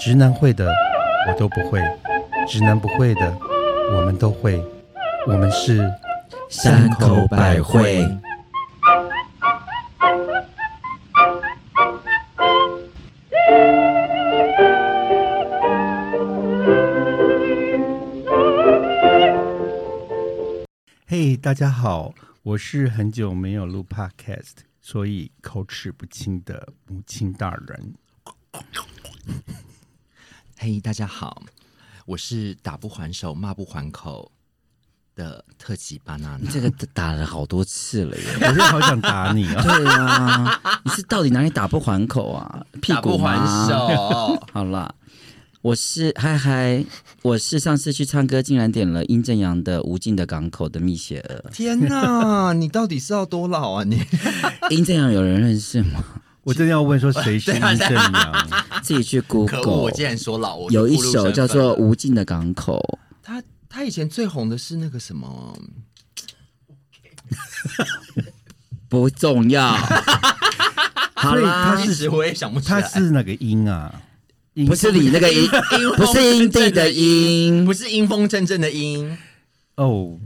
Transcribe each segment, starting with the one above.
直男会的我都不会，直男不会的我们都会，我们是山口百惠。嘿大家好，我是很久没有录 Podcast，所以口齿不清的母亲大人。嘿大家好，我是打不还手、骂不还口的特级巴娜娜。这个打了好多次了耶。我真的好想打你啊！对啊，你是到底哪里打不还口啊？屁打不股吗还。手，好啦，我是嗨嗨，我是上次去唱歌竟然点了殷正阳的《无尽的港口》的蜜雪儿。天哪！你到底是要多老啊你？殷正阳有人认识吗？我真的要问说谁是殷正阳？自己去可恶！我 Google，竟然说老，有一首叫做《无尽的港口他他以前最红的是那个什么，》，不重要。好所以啦他，是一时我也想不起来。他是哪个音啊？殷不是你那个音，不是阴地的音不，是阴风阵阵的阴，哦，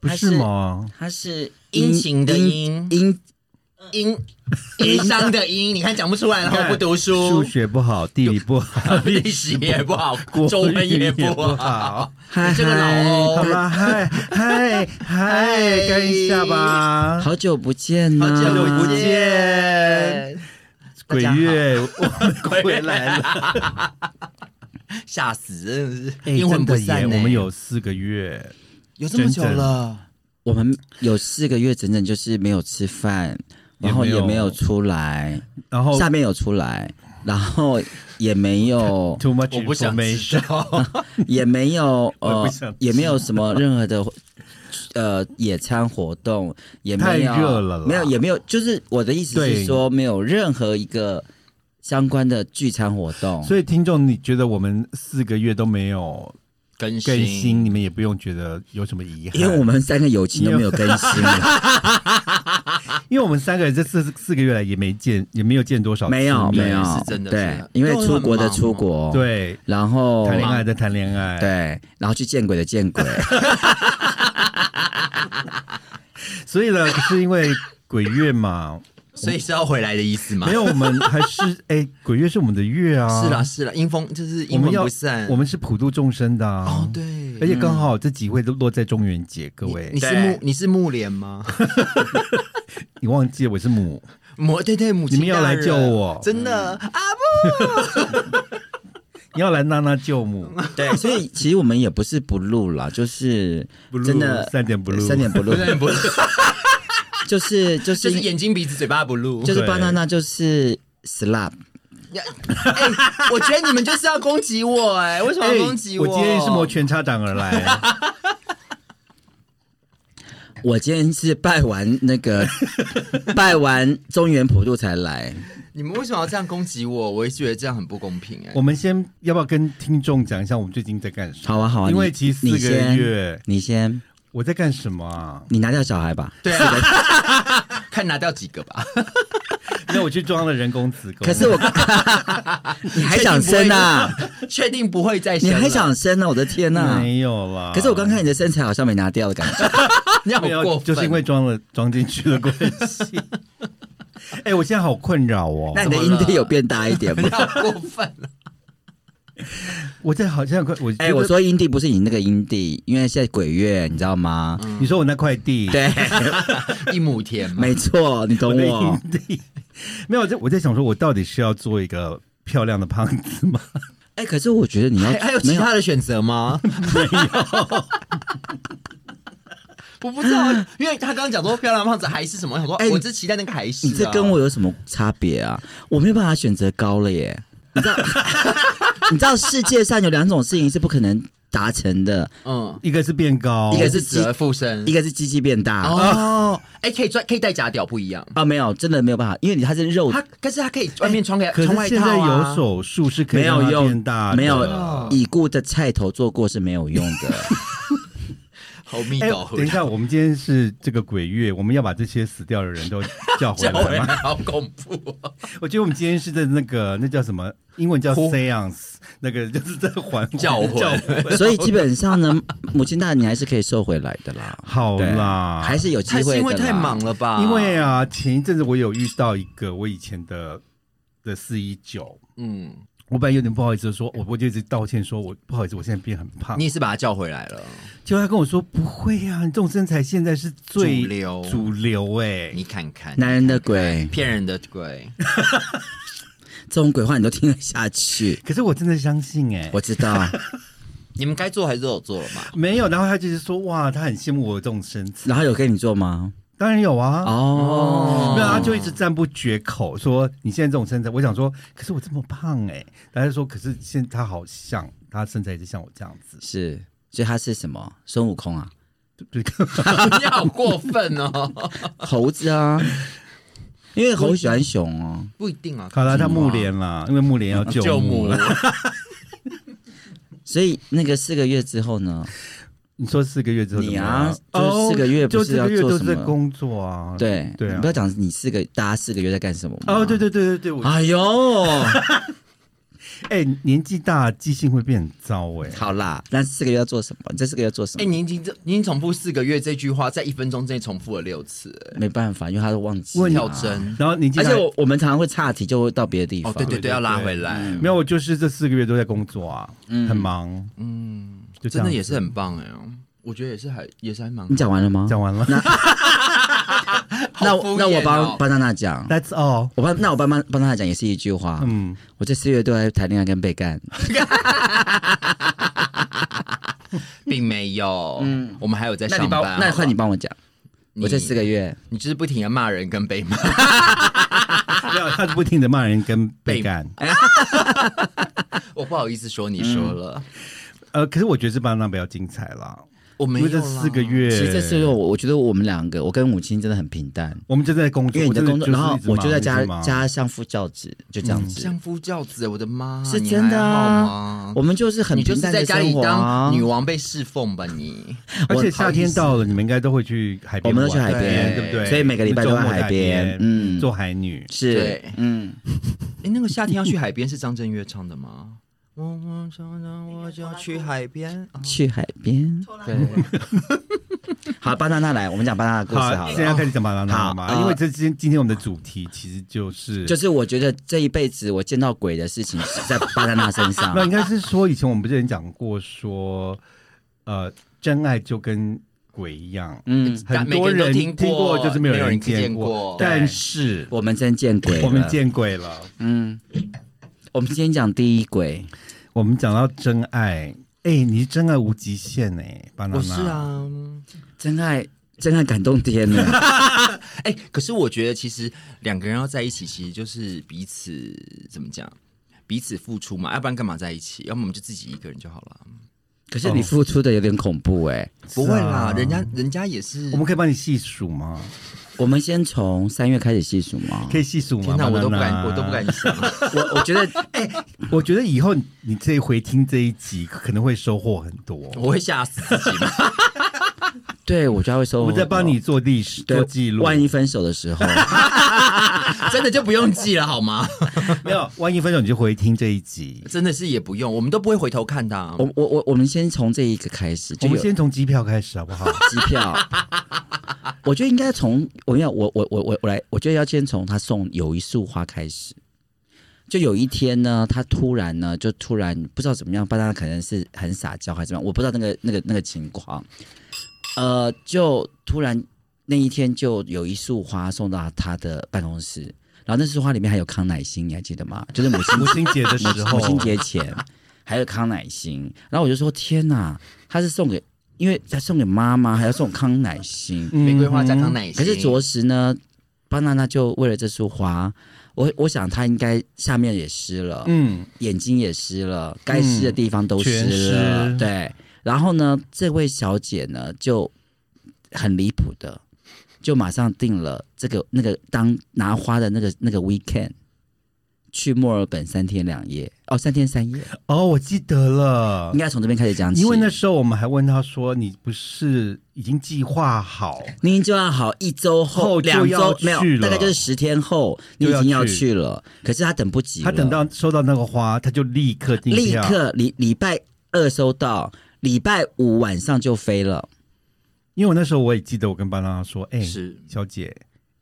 不是吗？他是殷勤的殷阴 阴阴伤的阴。你看讲不出来，然后不读书数书，学不好，地理不好，历史也不好，国中文也语不不好。。嗨这个老嗨哦好啦，嗨嗨嗨，干一下吧！好久不见呐！好久不见见，鬼月，我们回来了。了，吓死，真的是哎阴魂不散呢。我们有四个月，有这么久了，我们有四个月整整就是没有吃饭，然后也没有出来，然后下面有出来，然后也没有 too much 我不想知 information，道。也没有 呃也没有什么任何的呃野餐活动，也没有太热了没有也没有，就是我的意思是说没有任何一个相关的聚餐活动，所以听众，你觉得我们四个月都没有更更新，你们也不用觉得有什么遗憾，因为我们三个友情都没有更新了，因为我们三个人这四四个月来也没见，也没有见多少次，没有没有，是真的对，因为出国的出国，，对，然后谈恋爱的谈恋爱，，对，然后去见鬼的见鬼，所以呢，是因为鬼月嘛，所以是要回来的意思吗？没有，我们还是 哎，鬼月是我们的月啊，是啦，是啦，阴风就是阴魂我们要不散。我们是普度众生的啊，哦，对，而且刚好这几位都落在中元节，各位。你，是木你是木莲吗？你忘记了我是母，母对对母亲，你们要来救我。真的啊！你 要来娜娜救母，对，所以其实我们也不是不录啦，就是不录真的三点不录，三点不录。三点不录，就是就就是 是眼睛鼻子嘴巴不录。就是对。banana 就是 slap，哎，我觉得你们就是要攻击我哎，为什么哎要攻击我？我今天是摩拳擦掌而来，我今天是拜完那个 拜完中原普渡才来，你们为什么要这样攻击我？我也觉得这样很不公平哎我。们先要不要跟听众讲一下我们最近在干什么？好啊好啊，因为你其实四个你先月你先，我在干什么啊？你拿掉小孩吧。对啊，看拿掉几个吧。因为我去装了人工子宫，可是我，你还想生啊？确定不会再生？你还想生呢？我的天呐！没有啦。可是我刚看你的身材好像没拿掉的感觉。你有过分，就是因为装了装进去的关系。哎、我现在好困扰哦那。你的阴蒂有变大一点吗你？好过分了。我在好像快，我哎、我说阴蒂不是你那个阴地，因为现在鬼月，你知道吗？你说我那块地，对，一亩田嘛，没错，你懂我的我。地，没有，我在我在想说，我到底是要做一个漂亮的胖子吗？哎、可是我觉得你要还还有其他的选择吗？没有。我不知道，因为他刚刚讲说漂亮胖子还是什么，我想说，哎我只期待那个还是、啊。你这跟我有什么差别啊？我没有办法选择高了耶，你知道？你知道世界上有两种事情是不可能达成的，嗯，一个是变高，一个是是死而复生，一个是鸡鸡变大。哦。哦，哎、可以穿可以戴假屌不一样。没有，真的没有办法，因为你它是肉，他可是它可以外面穿个可穿外是现在套啊有手术是可以没有让它用变大的，没有已故的菜头做过是没有用的。哎、好密斗，等一下，我们今天是这个鬼月，我们要把这些死掉的人都叫回来吗？好恐怖哦！我觉得我们今天是在那个那叫什么，英文叫 seance，那个就是在还叫魂叫魂。所以基本上呢，母亲大人你还是可以瘦回来的啦。好啦，还是有机会。因为太忙了吧？因为啊，前一阵子我有遇到一个我以前的的四一九，嗯，我本来有点不好意思说，我我就一直道歉说，我不好意思，我现在变很胖你。也是把他叫回来了，结果他跟我说不会啊，你这种身材现在是最主流主流哎、你看看，男人的鬼，骗人的鬼，这种鬼话你都听得下去。可是我真的相信哎、我知道，你们该做还是都有做了嘛？没有，然后他就是说哇，他很羡慕我这种身材，然后有跟你做吗？当然有啊。哦，没有，他就一直赞不绝口，说你现在这种身材，我想说，可是我这么胖哎、他就说，可是现在他好像他身材也是像我这样子，是，所以他是什么？孙悟空啊，就是 你好过分哦！猴子啊，因为猴喜欢熊哦。不一定啊，好了，他木莲啦，因为木莲要救救母母了。所以那个四个月之后呢？你说四个月之后怎么你啊样就是四个月不就是四要个月都是在做什么工作啊。对对啊你不要讲你四个大家四个月在干什么吗哦，对对对对对，我哎呦，哎、年纪大记性会变很糟哎、好啦，那四个月要做什么？你这四个月要做什哎、么？你已经这你已经重复四个月这句话，在一分钟之内重复了六次，哎没办法，因为他都忘记问了跳针。然后年纪而且，我我们常常会岔题，就会到别的地方。哦，对对对，要拉回来。没有，我就是这四个月都在工作啊，嗯很忙，嗯，就真的也是很棒哎，我觉得也是还也是还蛮。你讲完了吗？讲完了。那好敷衍哦。那我帮帮娜娜讲，That's all。我帮那我帮帮帮娜娜讲也是一句话。嗯，我这四月都在谈恋爱跟被干，并没有，嗯，我们还有在上班。那换你帮我讲，我这四个月。你就是不停的骂人跟被骂，没有，他是不停的骂人跟被被干。我不好意思说你说了，呃，可是我觉得这巴拿比较精彩啦，因为这我没有这四个，月，其实这四个月我我觉得我们两个，我跟母亲真的很平淡，我们就在工作，因为你的工作，然后我就在家家相夫教子，就这样子。相夫教子，我的妈，是真的吗？我们就是很就是平淡的在家里生活女王被侍奉吧你？而且夏天到了，你们应该都会去海边，我们都去海边对不对？所以每个礼拜都在周末海边嗯。做海女。是对，嗯，哎，那个夏天要去海边是张震岳唱的吗？我我想想我就要去海边，啊去海边。对，好，巴娜娜来，我们讲巴娜娜的故事好了。现在开始讲巴拿拿了吗？好呃因为这今今天我们的主题其实就是就是我觉得这一辈子我见到鬼的事情是在巴娜娜身上 那。应该是说，以前我们不是有讲过说，呃，真爱就跟鬼一样，嗯，很多人听过就是没有人见见过但是我们真见鬼了，我们见鬼了。嗯，我们今天讲第一鬼，我们讲到真爱，哎、你是真爱无极限哎、巴拿拿我是，啊。真爱真爱感动天呢。哎、可是我觉得其实两个人要在一起，其实就是彼此怎么讲，彼此付出嘛，要不然干嘛在一起？要么我们就自己一个人就好了。可是你付出的有点恐怖哎、不会啦，啊人家人家也是。我们可以帮你细数吗？我们先从三月开始细数吗？可以细数吗？天哪，我都不敢，我都不敢。想。我我觉得 哎我觉得以后你这一回听这一集，可能会收获很多。我会吓死自己吗？对我就会收。我们在帮你做历史、对做记录。万一分手的时候，真的就不用记了好吗？没有，万一分手你就回听这一集。真的是也不用，我们都不会回头看的啊、我我我我们先从这一个开始，我们先从机票开始好不好？机票。我觉得应该从我要我我我我我来，我觉得要先从他送有一束花开始。就有一天呢，他突然呢，就突然不知道怎么样，不知道他可能是很撒娇还是怎么样，我不知道那个那个那个情况。呃，就突然那一天就有一束花送到他的办公室，然后那束花里面还有康乃馨，你还记得吗？就是母亲母亲节的时候，母亲节前还有康乃馨，然后我就说天哪，他是送给，因为他送给妈妈，还要送康乃馨，嗯玫瑰花加康乃馨，可是着实呢，巴娜娜就为了这束花，我我想她应该下面也湿了，嗯，眼睛也湿了，该湿的地方都湿全了，湿。对。然后呢，这位小姐呢就很离谱的，就马上订了这个那个当拿花的那个那个 weekend，去墨尔本三天两夜，哦，三天三夜，哦，我记得了。应，该从这边开始讲起。因为那时候我们还问他说：“你不是已经计划好？你已经计划好一周后、后就两要周没有去，了。大概就是十天后，你就要已经要去去了。可是他等不及了，他等到收到那个花，他就立刻订立票刻礼礼拜二收到，礼拜五晚上就飞了。因为我那时候我也记得，我跟巴拉拉说：“哎、是小姐，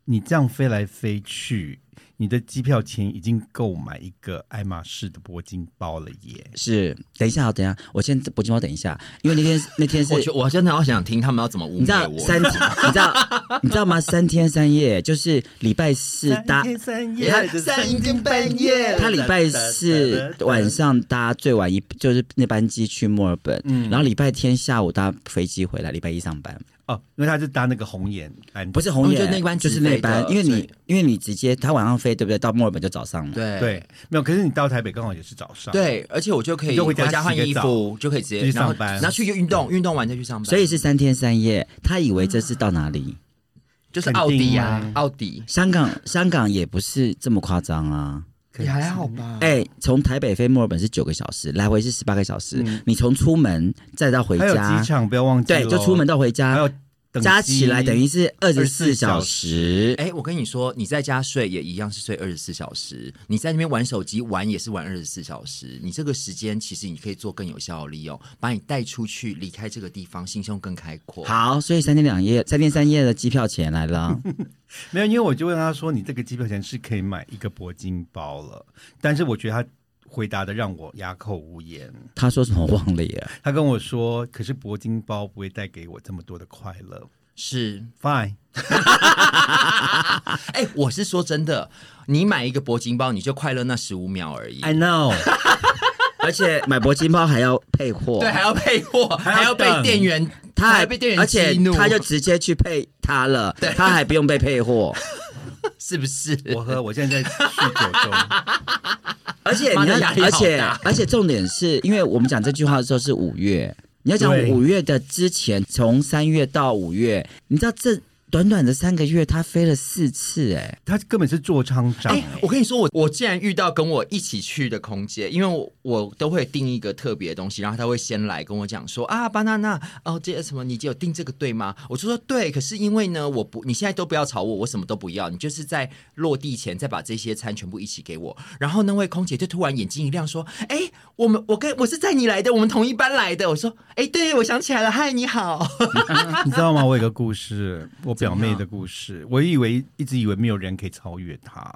你这样飞来飞去，你的机票钱已经够买一个爱马仕的铂金包了耶。是，等一下，等一下，我先铂金包等一下，因为那天 那天是我我真的好想听他们要怎么污你知道蔑我。三，你知道 你知道吗？三天三夜就是礼拜四搭，天三他三更半夜他礼拜四晚上搭最晚一就是那班机去墨尔本，嗯然后礼拜天下午搭飞机回来，礼拜一上班，哦，因为他是搭那个红眼班，不是红眼，哦就那班就是那班，因为你因为你直接他晚上飞，对不对？到墨尔本就早上了，对对，没有。可是你到台北刚好也是早上，，对，而且我就可以回家家换衣服，就可以直接去上班然后去运动，运动完再去上班。所以是三天三夜。他以为这是到哪里？就是奥迪啊奥迪香港香港也不是这么夸张啊。也还好吧？哎、从台北飞墨尔本是九个小时，来回是十八个小时。嗯你从出门再到回还有家机，场不要忘记，对，就出门到回还家有，等加起来等于是二十四24小小时。哎，我跟你说，你在家睡也一样是睡二十四小时，你在那边玩手机玩也是玩二十四小时。你这个时间其实你可以做更有效的利用，把你带出去，离开这个地方，心胸更开阔。好，所以三天两夜、三天三夜的机票钱来了。没有，因为我就问他说：“你这个机票钱是可以买一个铂金包了。”但是我觉得他回答的让我哑口无言。他说什么忘了耶？他跟我说：“可是铂金包不会带给我这么多的快乐。是，”Fine，哎，我是说真的，你买一个铂金包，你就快乐那十五秒而已。I know，而且买铂金包还要配货，对，还要配货，还要被店员，他还被店员而且激怒，他就直接去配他了，他还不用被配货。是不是？我喝，我现在在酗酒中。而且你要而且而且重点是因为我们讲这句话的时候是五月，你要讲五月的之前，从三月到五月，你知道这短短的三个月，他飞了四次，哎，他根本是做厂长、哎、哎我跟你说，我我竟然遇到跟我一起去的空姐，因为我我都会订一个特别的东西，然后他会先来跟我讲说啊，巴娜娜，哦，这什么，你有订这个对吗？我就说对，可是因为呢，我不，你现在都不要吵我，我什么都不要，你就是在落地前再把这些餐全部一起给我。然后那位空姐就突然眼睛一亮说，哎，我们我跟我是载你来的，我们同一班来的。我说，哎，对，我想起来了，嗨，你好。你知道吗？我有个故事，我表妹的故事。我以为一直以为没有人可以超越她，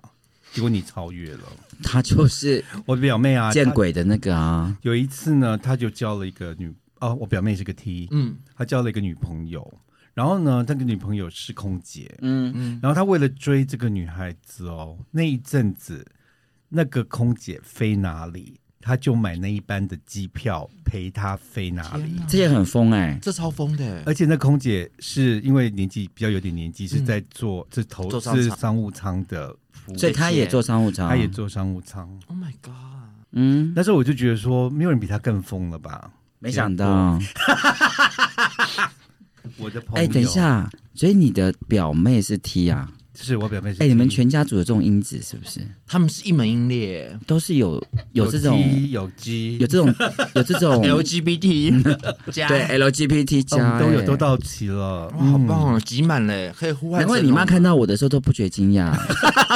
结果你超越了。她就是我表妹啊，见鬼的那个啊，有一次呢，她就交了一个女哦，我表妹是个 T，嗯她交了一个女朋友。然后呢，那个女朋友是空姐，嗯，嗯，然后他为了追这个女孩子哦，那一阵子那个空姐飞哪里，他就买那一班的机票陪他飞哪里。这也很疯哎，这超疯的，而且那空姐是因为年纪比较有点年纪，是在做是投坐商舱是商务舱的服务，所以他也做商务舱，她也做商务舱。Oh my god！嗯，那时候我就觉得说，没有人比他更疯了吧？没想到，我的朋友，哎，等一，下，所以你的表妹是 T 啊？是我表妹是哎，你们全家族有这种因子是不是？他们是一门英列都是有有这种有机有这种有这种，LGBT 加对 LGBT 哦加都有哎都到齐了，哇，好棒哦，挤满了，可以呼唤。难怪你妈看，到我的时候都不觉惊讶。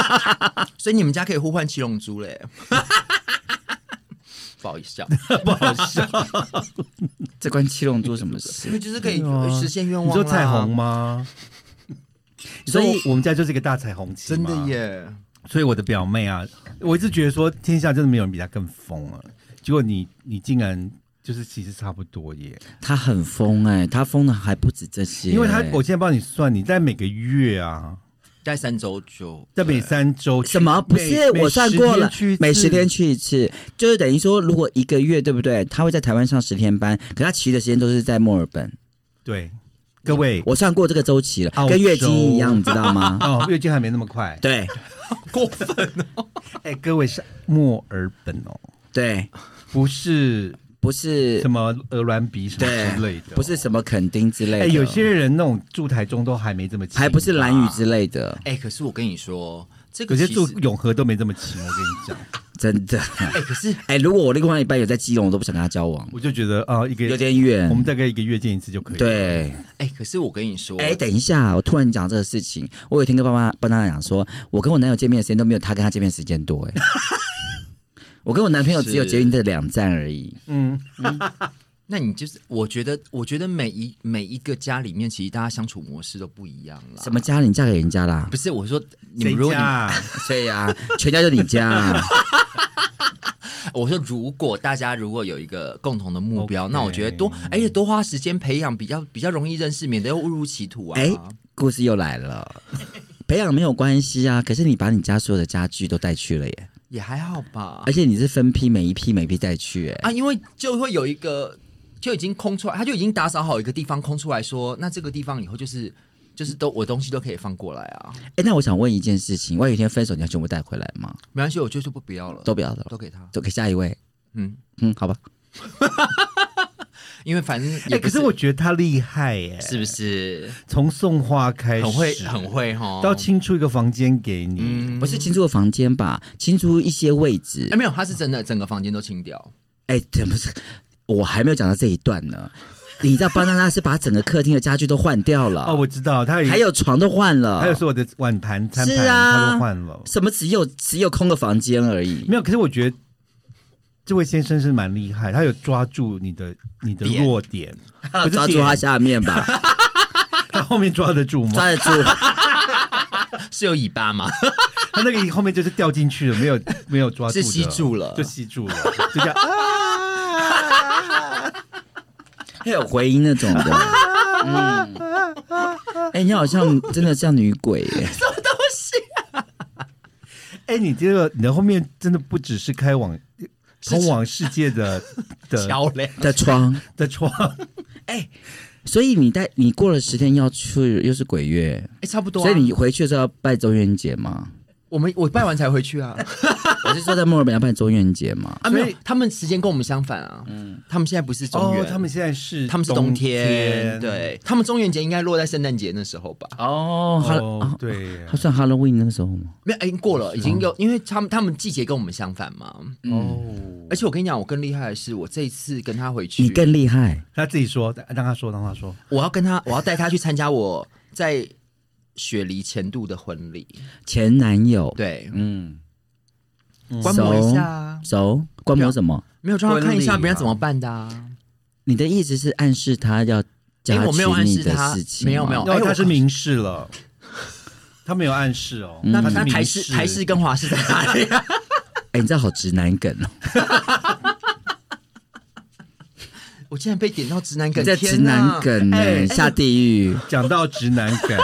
所以你们家可以呼唤七龙珠嘞。不好意思啊，不好笑。这关七龙珠什么因事？为就是可以实现愿望。你说彩虹？吗？所以我们家就是一个大彩虹旗，真的。耶！所以我的表妹啊，我一直觉得说天下真的没有人比她更疯了，结果你你竟然就是其实差不多耶，她很疯哎、她疯的还不止这些、因为她我现在帮你算，你在每个月啊，大概三周就在每三周什么？不是我算过了，每十天去去一次，就是等于说，如果一个月对不对？他会在台湾上十天班，可他其余的时间都是在墨尔本。对，各位我算过这个周期了，跟月经一样，你知道吗？哦，月经还没那么快，对。过分哦。哎，各位是墨尔本哦，对，不是不是什么鹅卵鼻什么之类的哦，不是什么垦丁之类的，哎，有些人那种住台中都还没这么还不是蓝雨之类的。哎，可是我跟你说，这个有些住永和都没这么勤，我跟你讲，真的。哎，可是哎，如果我另外一半有在基隆，我都不想跟他交往，我就觉得啊，一个有点远。我们大概一个月见一次就可以。，对，哎，可是我跟你说，哎，等一下，我突然讲这个事情，我有一天跟爸妈爸妈讲说，我跟我男友见面的时间都没有他跟他见面时间多，哎，我跟我男朋友只有是捷运的两站而已。嗯，那你就是，我觉得，我觉得每一每一个家里面，其实大家相处模式都不一样了。什么？家？你嫁给人家啦不？是，我说你们如果你家啊？对呀、全家就你家、啊。我说，如果大家如果有一个共同的目标 OK 那我觉得多，而且多花时间培养，比较比较容易认识，免得又误入歧途啊。哎故事又来了，培养没有关系啊，可是你把你家所有的家具都带去了耶，也还好吧而。且你是分批每一批每一批带去，哎，啊，因为就会有一个就已经空出来，他就已经打扫好一个地方空出来说，那这个地方以后就是就是都我东西都可以放过来啊，哎，那我想问一件事情，万一有一天分手，你要全部带回来吗？没关系，我就是不不要了，都不要了，都给他，都给下一位。嗯，嗯，好吧，因为反正哎、可是我觉得他厉害耶，是不是从送花开始，很会很会哈，到清出一个房间给你，嗯不是清出个房间吧？清出一些位置哎、。没有，他是真的整个房间都清掉。哎，怎么是，我还没有讲到这一段呢。你知道巴娜娜是把整个客厅的家具都换掉了，哦，我知道，他还有床都换了，还有所有的碗盘、餐盘，啊他都换了。什么只有只有空个房间而已。没有，可是我觉得这位先生是蛮厉害，他有抓住你的你的点弱点，不 抓住他下面吧，他后面抓得住吗？抓得住。是有尾巴吗？他那个后面就是掉进去了，没有没有抓住的，是吸住了就吸住了，就这样啊！会有回音那种的。嗯，哎、你好像真的像女鬼耶！哎，你这个你的后面真的不只是开往通往世界的 的桥梁。的窗，的窗，哎所以你带你过了十天要去，又是鬼月，哎、差不多、啊。所以你回去的时候要拜中元节吗？我们我拜完才回去啊。我是说在墨尔本要办中元节嘛？啊，没所以有，他们时间跟我们相反啊。嗯，他们现在不是中元，哦，他们现在是他们是冬天，对他们中元节应该落在圣诞节那时候吧？哦，哈哦，对耶，他算 Halloween 那个时候吗？没有，哎已经过了，已经有，因为他们他们季节跟我们相反嘛。哦，而且我跟你讲，我更厉害的是，我这一次跟他回去，你更厉害，他自己说，让他说，让他说，我要跟他，我要带他去参加我在雪梨前度的婚礼。前男友，，对，嗯，观摩一下。啊，熟观摩什么？没有让他看一下别人怎么办的啊。你的意思是暗示他要因加为我没有暗娶你的示他事情吗？没有没有。哎我他是明示了，他没有暗示哦，那他是明那那台示。式台式跟华式在哪里？啊？哎、你知道好直男梗哦，我竟然被点到直男梗，你在直天哪。男梗呢、哎下地狱，讲到直男梗，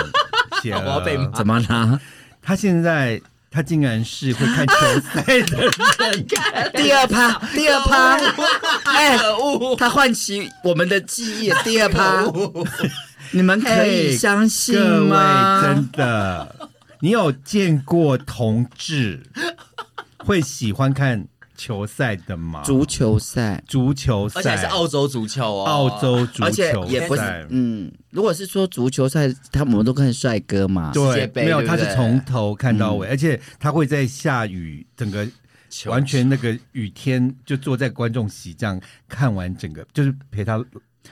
写 我要被怎么啦？他现在他竟然是会看球赛的人，第二趴，第二趴，哎，他唤起我们的记忆，第二趴，你们可以相信各位吗？真的，你有见过同志会喜欢看球赛的吗？足球赛，足球赛，而且还是澳洲足球哦，澳洲足而且球也不是，，嗯，如果是说足球赛，他们都看帅哥嘛，对，没有，他是从头看到尾，而且他会在下雨，整个完全那个雨天就坐在观众席这样看完整个，就是陪他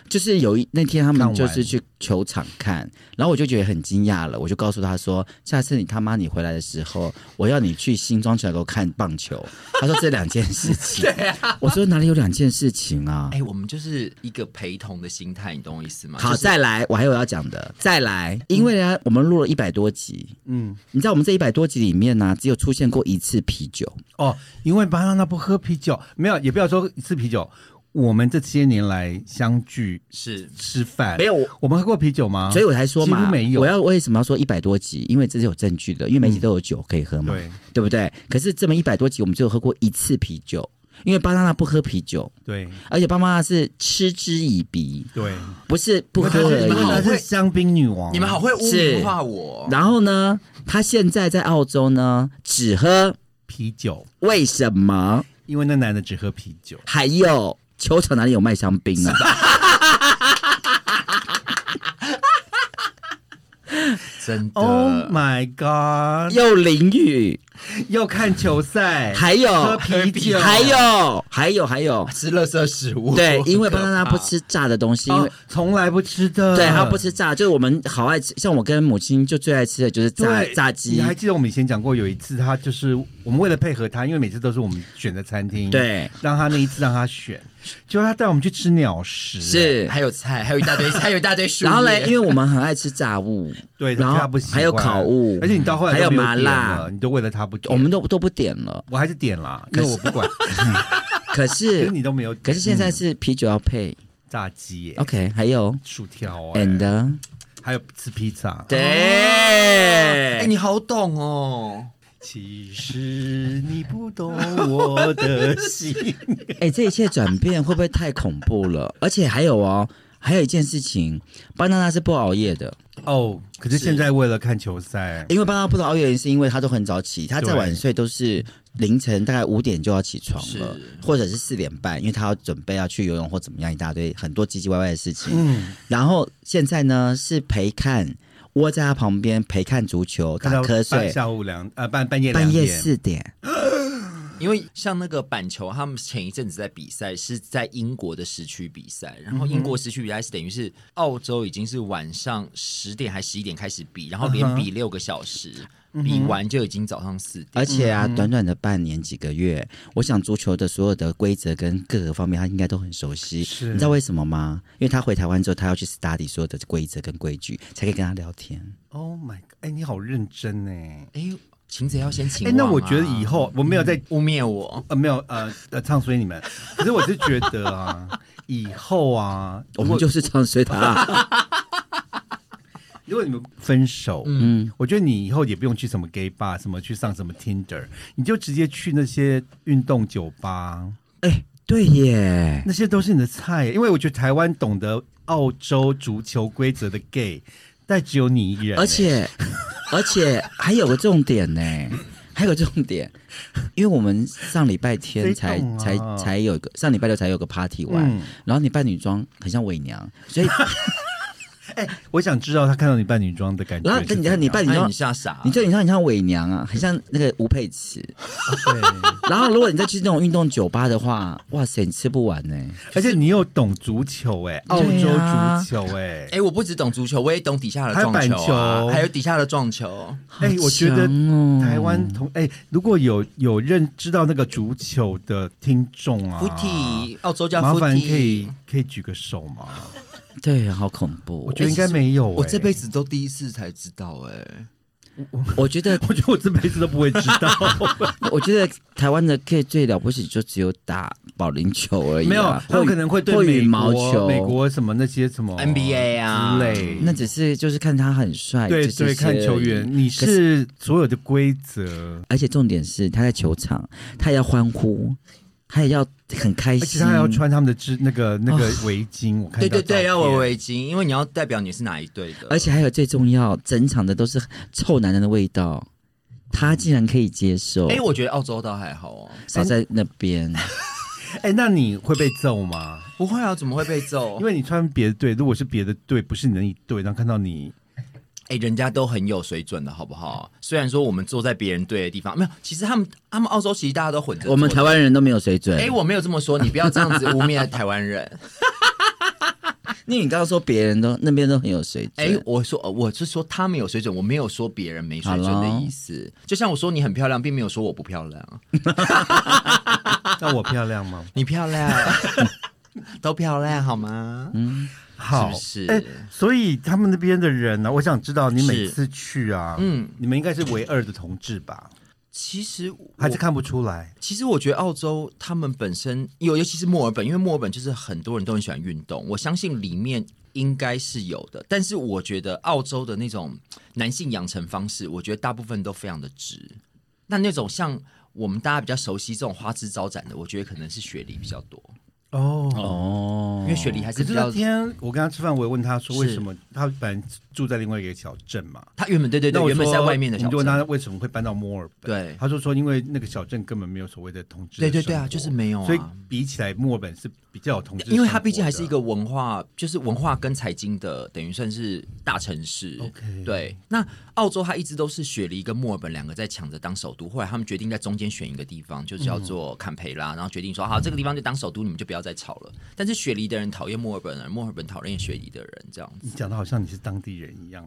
就是有一那天他们就是去球场看，然后我就觉得很惊讶了，我就告诉他说，下次你他妈你回来的时候，我要你去新庄给我看棒球。他说这两件事情，对啊，我说哪里有两件事情啊？哎，我们就是一个陪同的心态，你懂我意思吗？好，就是再来，我还有要讲的，再来，因为呢，我们录了一百多集，嗯。你知道我们这一百多集里面呢、只有出现过一次啤酒，哦，因为巴拿那不喝啤酒，没有，也不要说一次啤酒，我们这些年来相聚是吃饭，没有我们喝过啤酒吗？所以我才说嘛，没有我要为什么要说一百多集？因为这是有证据的，因为每集都有酒可以喝嘛，对对不对？可是这么一百多集，我们只有喝过一次啤酒，因为巴娜娜不喝啤酒，对而且巴娜娜是嗤之以鼻，对，不是不喝而你们好你们好已。她是香槟女王，你们好会污是名化我。然后呢，她现在在澳洲呢，只喝啤酒，为什么？因为那男的只喝啤酒。还有球场哪里有卖香槟啊？真的。Oh my god！又淋雨，要看球赛，还有喝啤酒，还有。还有还有，吃垃圾食物，对，因为巴很可怕娜娜不吃炸的东西，因为哦，从来不吃的。对，他不吃炸，就是我们好爱吃，像我跟母亲就最爱吃的就是炸炸鸡。你，还记得我们以前讲过，有一次他就是我们为了配合他，因为每次都是我们选的餐厅，，对，让他那一次让他选，结果他带我们去吃鸟食，是。还有菜，还有一大堆，还有一大堆。然后嘞，因为我们很爱吃炸物，对，然后他不喜欢还有烤物而且你到后来还有麻辣，你都为了他不点，我们都都不点了。我还是点了，因为我不管，可 可是是你都没有，可是现在嗯。是啤酒要配。炸鸡耶，，OK，还有？薯条哎 and 还有吃披萨，对，哎，你好懂哦。其实你不懂我的心。哎、这一切转变会不会太恐怖了？而且还有哦，还有一件事情，巴娜娜是不熬夜的，哦，可是现在为了看球赛，因为巴娜娜不熬夜，是因为他都很早起，他再晚睡都是凌晨大概五点就要起床了，或者是四点半，因为他要准备要去游泳或怎么样，一大堆很多唧唧歪歪的事情。嗯，然后现在呢是陪看，窝在他旁边陪看足球，打瞌睡，下午两呃半半夜半夜点，四点。因为像那个板球，他们前一阵子在比赛是在英国的时区比赛，然后英国时区比赛是等于是澳洲已经是晚上十点还十一点开始比，然后连比六个小时，比完就已经早上四点。而且啊，短短的半年几个月，我想足球的所有的规则跟各个方面，他应该都很熟悉。是你知道为什么吗？因为他回台湾之后，他要去 study 所有的规则跟规矩，才可以跟他聊天。Oh my，god！哎，你好认真呢。哎，晴子要先请、哎，那我觉得以后我没有在污蔑我，呃没有呃呃唱衰你们，可是我是觉得啊，以后啊，我们就是这样随他。如果你们分手，嗯，我觉得你以后也不用去什么 gay bar，什么去上什么 Tinder，你就直接去那些运动酒吧，哎，对耶，那些都是你的菜。因为我觉得台湾懂得澳洲足球规则的 gay，但只有你一人。而且 而且还有个重点呢。还有个重点，因为我们上礼拜天才、啊才才有一个上礼拜六才有个 party 玩，嗯然后你扮女装很像伪娘，所以我想知道他看到你扮女装的感觉然后。你看你扮女装那你，像啥？你就你像你像伪娘啊，很像那个吴佩慈。对，然后如果你再去那种运动酒吧的话，哇塞，你吃不完呢、而且你又懂足球哎、澳洲足球哎、哎、我不只懂足球，我也懂底下的还有撞球、啊，板球还有底下的撞球。哎、我觉得台湾同哎、如果有有认知道那个足球的听众啊，福体，澳洲叫麻烦福体，可以可以举个手吗？对，好恐怖。我觉得应该没有、哎我这辈子都第一次才知道、哎，我觉得，我觉得我这辈子都不会知道。我觉得台湾的 K 最了不起就只有打保龄球而已、啊，没有，他们可能会对羽毛球、美国什么那些什么 NBA 啊。之类。那只是就是看他很帅，对就是对，看球员，你是所有的规则，而且重点是他在球场，他也要欢呼，他也要很开心，而且他还要穿他们的织那个那个围巾，我看到对对对，要围围巾，因为你要代表你是哪一队的。而且还有最重要，整场的都是臭男人的味道，他竟然可以接受。哎、我觉得澳洲倒还好哦，少在那边，哎，那你会被揍吗？不会啊，怎么会被揍？因为你穿别的队，如果是别的队，不是你的一队，然后看到你，哎、人家都很有水准的好不好？虽然说我们坐在别人对的地方，没有，其实他们他们澳洲其实大家都混着。我们台湾人都没有水准。哎、我没有这么说，你不要这样子污蔑台湾人。那你刚刚说别人都那边都很有水准，哎、我说呃我是说他们有水准，我没有说别人没水准的意思。就像我说你很漂亮，并没有说我不漂亮，那我漂亮吗？你漂亮，都漂亮好吗？嗯，好，是不是哎，所以他们那边的人呢、我想知道你每是次去啊，嗯，你们应该是唯二的同志吧？其实还是看不出来？其实我觉得澳洲他们本身有，尤其是墨尔本，因为墨尔本就是很多人都很喜欢运动，我相信里面应该是有的。但是我觉得澳洲的那种男性养成方式，我觉得大部分都非常的直。那那种像我们大家比较熟悉这种花枝招展的，我觉得可能是学历比较多。哦。哦，因为雪梨还是可是那较，天我跟他吃饭，我也问他说为什么他本来住在另外一个小镇嘛，他原本对对对，那我原本在外面的小我们就问他，为什么会搬到墨尔本，对。他就说因为那个小镇根本没有所谓的同志的对对对啊，生活。就是没有啊，所以比起来墨尔本是比较有同志生活的，因为它毕竟还是一个文化，就是文化跟财经的，等于算是大城市。OK 对。那澳洲它一直都是雪梨跟墨尔本两个在抢着当首都，后来他们决定在中间选一个地方，就叫做坎培拉，然后决定说好，这个地方就当首都，你们就不要再吵了。但是雪梨的人讨厌墨尔本人，墨尔本讨厌雪梨的人，这样子。你讲的好像你是当地人一样。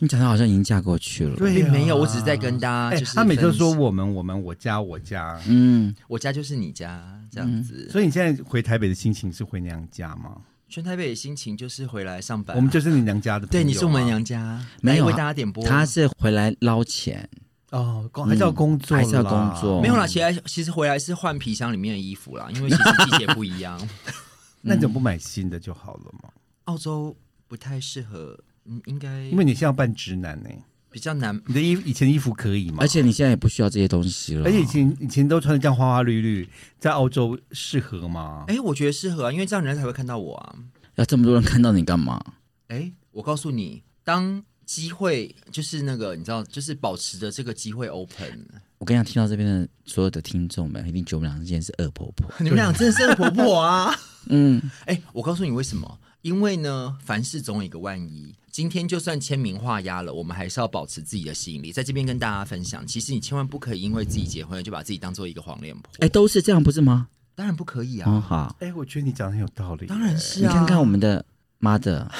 你讲的好像已经嫁过去了。对啊没有，我只是在跟大家哎就是、他每次都说，我们我们我家我家，嗯，我家就是你家这样子。所以你现在回台北的心情是回娘家吗？全台北的心情就是回来上班啊、我们就是你娘家的朋友啊，对，你是我们娘家，没有为大家点播。他是回来捞钱，哦，工还是要工作啦，还是要工作没有啦，其实其实回来是换皮箱里面的衣服啦，因为其实 季节不一样。那你怎么不买新的就好了嘛？澳洲不太适合，嗯，应该因为你现在要扮直男呢、比较难。你的衣以前衣服可以吗？而且你现在也不需要这些东西了。而且以前以前都穿的这样花花绿绿，在澳洲适合吗？哎，我觉得适合啊，因为这样人家才会看到我啊。要这么多人看到你干嘛？哎，我告诉你，当机会就是那个，你知道，就是保持着这个机会 open。我跟你讲，听到这边的所有的听众们，一定觉得我们俩之间是恶婆婆。你们俩真的是恶婆婆啊！嗯，哎，我告诉你为什么？因为呢，凡事总有一个万一。今天就算签名画押了，我们还是要保持自己的吸引力。在这边跟大家分享，其实你千万不可以因为自己结婚了就把自己当做一个黄脸婆。哎，都是这样，不是吗？当然不可以啊！哦，好，哎、我觉得你讲的很有道理。当然是啊！你看看我们的 mother，妈的，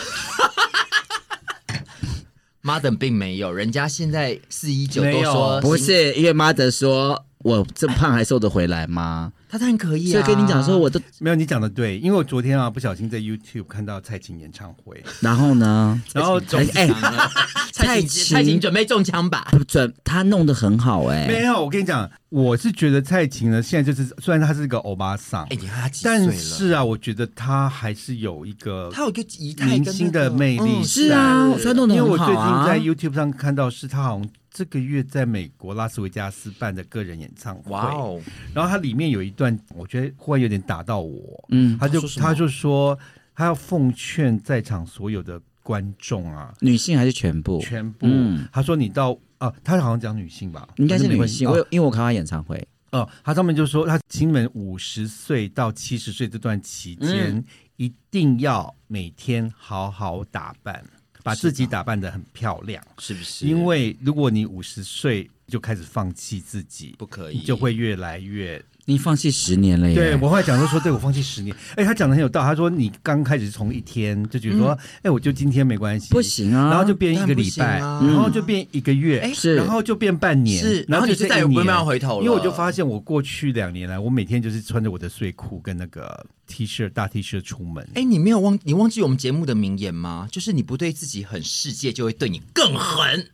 并没有，人家现在四一九都说不，是因为 mother 说我这么胖还瘦得回来吗？他当然可以啊。所以跟你讲说，我都，没有你讲的对，因为我昨天啊不小心在 YouTube 看到蔡琴演唱会，然后呢？然后中哎，蔡琴蔡琴准备中枪吧？不准，他弄得很好哎、没有，我跟你讲，我是觉得蔡琴呢，现在就是虽然她是一个欧巴桑哎，，你看他几岁了？但是啊，我觉得她还是有一个他有一个仪态明星的魅力嗯是啊，所以他弄得因为我。最近在 YouTube 上看到，是他好像这个月在美国拉斯维加斯办的个人演唱会，哇哦，然后它里面有一段，我觉得忽然有点打到我，嗯，他就他就说他要奉劝在场所有的观众啊，女性还是全部？全部，嗯。他说你到啊，他好像讲女性吧，应该是女性，我哦。因为我看他演唱会，哦，他上面就说，他请你们五十岁到七十岁这段期间，嗯。一定要每天好好打扮，把自己打扮的很漂亮。是不是？因为如果你五十岁就开始放弃自己，不可以，你就会越来越。你放弃十年了耶。对我后来讲说说，对我放弃十年。哎，他讲的很有道理。他说你刚开始从一天就觉得说，哎、我就今天没关系，不行啊，然后就变一个礼拜，然后就变一个月，哎是然后就变半年，是然后你就再也不要回头了因为我就发现，我过去两年来，我每天就是穿着我的睡裤跟那个 T 恤大 T 恤出门。哎，你没有忘，你忘记我们节目的名言吗？就是你不对自己狠，世界就会对你更狠。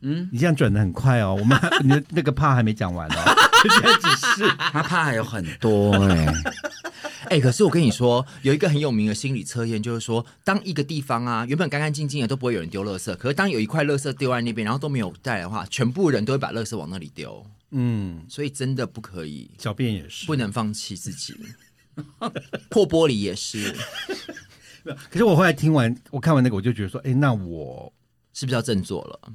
你这样转的很快哦，我们还 你的那个怕还没讲完哦，现在只是。他怕还有很多哎、哎、可是我跟你说，有一个很有名的心理测验，就是说，当一个地方啊原本干干净净的都不会有人丢垃圾，可是当有一块垃圾丢在那边，然后都没有带的话，全部人都会把垃圾往那里丢。嗯，所以真的不可以，小便也是。不能放弃自己。破玻璃也是，可是我后来听完，我看完那个，我就觉得说，哎，那我是不是要振作了？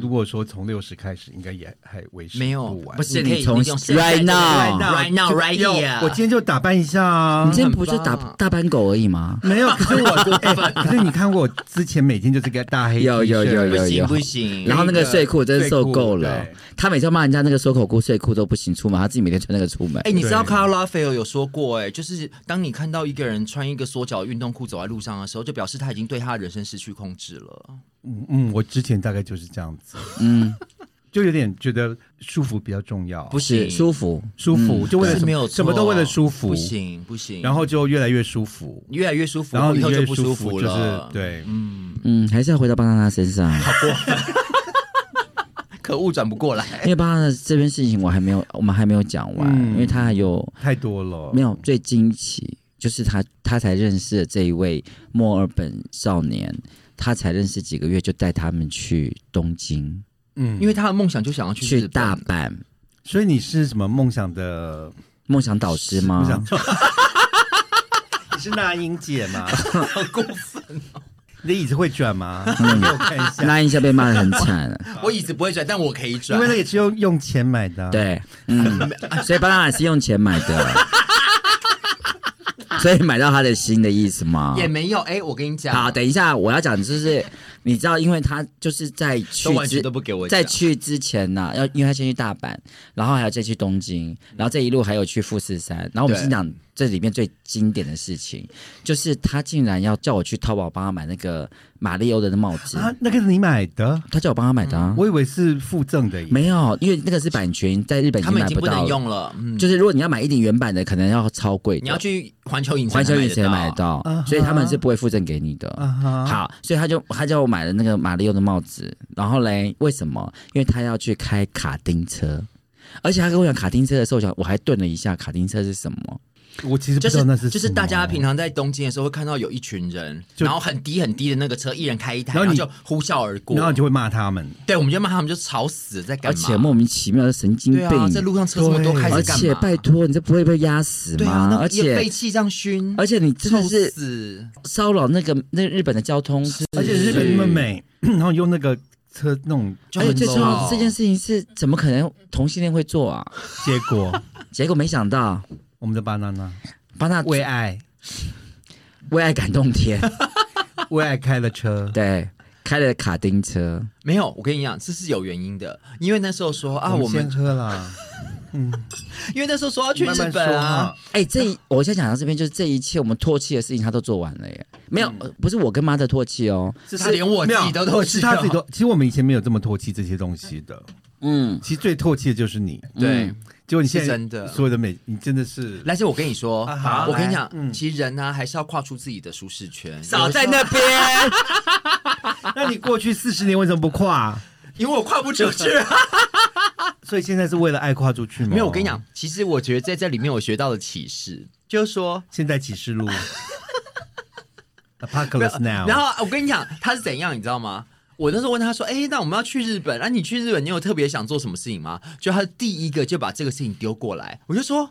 如果说从六十开始，应该也还为时没有不晚。不是你可以你从 right now right now, right 就 here 我今天就打扮一下啊你。今天不是打大斑狗而已吗？没有，可是我 哎，可是你看过我之前每天就是个大黑有有有恤有有不行不行。然后那个睡裤真是受够了他每次骂人家那个收口裤、睡裤都不行出门，他自己每天穿那个出门。哎、你知道对卡拉菲尔有说过、哎，就是当你看到一个人穿一个缩脚运动裤走在路上的时候，就表示他已经对他的人生失去控制了。嗯嗯，我之前大概就是这样子，嗯，就有点觉得舒服比较重要，不是，舒服，舒服就为了什么是没有什么都为了舒服，不行不行。然后就越来越舒服，越来越舒服，然后以后就不舒舒服就是了。，对，嗯，嗯，还是要回到巴娜娜身上，可恶，转不过来。因为巴娜娜这边事情我还没有，我们还没有讲完，嗯。因为他还有太多了，没有最惊奇，就是他他才认识了这一位墨尔本少年，他才认识几个月就带他们去东京，嗯，因为他的梦想就想要去日去大。阪，所以你是什么梦想的梦想导师吗梦？想是那英姐吗？好过分！你的椅子会转吗？给我看一下，那一下被骂的很惨。我椅子不会转，但我可以转，因为那也是用用钱买的、啊。，对，嗯，所以巴拿马是用钱买的，所以买到他的心的意思吗？也没有。哎，我跟你讲，好，等一下我要讲就是，你知道，因为他就是在去之都完全都不给我在去之前呢、要因为他先去大阪，然后还有再去东京，然后这一路还有去富士山，然后我们对先讲这里面最经典的事情，就是他竟然要叫我去淘宝帮他买那个马里欧的帽子，啊，那个是你买的，他叫我帮他买的、啊，我以为是附赠的耶。没有，因为那个是版权，在日本他们已买不到了经不能用了。嗯，就是如果你要买一顶原版的，可能要超贵，你要去环球影城，环球影城买得。到，所以他们是不会附赠给你的。好，所以他就他叫我买了那个马里奥的帽子，然后嘞，为什么？因为他要去开卡丁车，而且他跟我讲卡丁车的时候，我想我还顿了一下，卡丁车是什么？我其实不就是知道那是就是大家平常常在东京的时候会看到有一群人，然后很低很低的那个车，一人开一台，然后你然后就呼啸而过。然后你就会骂他们。对，我们就骂他们就吵死了，在干嘛？而且莫名其妙的神经病，在路上车这么多，开始干嘛？且拜托，你这不会被压死吗？对啊，而且被气这样熏，而且你真的是死。骚扰那个那日本的交通，而且日本那么美，然后用那个车那种，而且最重要这件事情是怎么可能同性恋会做啊？结果 结果没想到，我们的 banana 帮他为爱。为爱感动天，为爱开了车，对，开了卡丁车，没有，我跟你讲，这是有原因的，因为那时候说啊，我先们喝啦，因为那时候说要去日本啊。哈，。哎、这一我现在讲到这边，就是这一切我们唾弃的事情，他都做完了耶。没有，不是我跟妈的唾弃哦。是他连我自己都唾弃是他自己都。其实我们以前没有这么唾弃这些东西的，嗯，其实最唾弃的就是你。对果你现在真的所有的美，你真的是来，这我跟你说，我跟你讲，嗯其实人呢还是要跨出自己的舒适圈。少在那边。那你过去四十年为什么不跨？因为我跨不出去。所以现在是为了爱跨出去吗？没有，我跟你讲，，其实我觉得在这里面我学到的启示，就是说，现在启示录，Apocalypse Now，然后我跟你讲他是怎样，你知道吗？我那时候问他说：“哎、那我们要去日本，那、你去日本，你有特别想做什么事情吗？”就他第一个就把这个事情丢过来，我就说。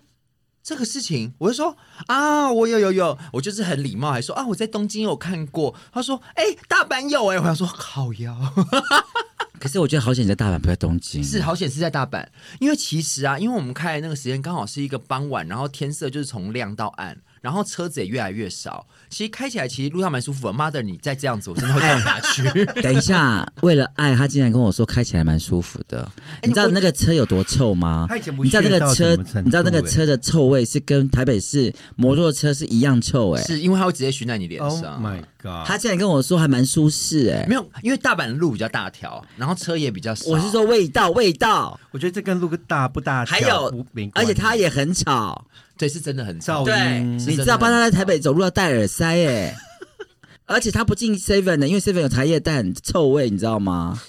这个事情，我就说啊，我有有有，我就是很礼貌，还说啊，我在东京有看过。他说，哎、大阪有哎、我想说靠腰，可是我觉得好险你在大阪，不在东京。是好险是在大阪，因为其实啊，因为我们开的那个时间刚好是一个傍晚，然后天色就是从亮到暗，然后车子也越来越少，其实开起来其实路上蛮舒服的。妈的，你再这样子，我真的会掉下去。等一下，为了爱，他竟然跟我说开起来蛮舒服的。你知道那个车有多臭吗你知道那个车你知道那个欸车的臭味是跟台北市摩托车是一样臭哎、是因为它会直接熏在你脸上，Oh 上。my God，他竟然跟我说还蛮舒适哎、没有，因为大阪的路比较大条，然后车也比较少。我是说味道味道，我觉得这跟路个大不大条还有而且它也很吵。对，是真的很噪吵。对，音你知道帮他在台北走路要戴耳塞诶、而且他不进 seven 的，因为 seven 有茶叶蛋臭味，你知道吗？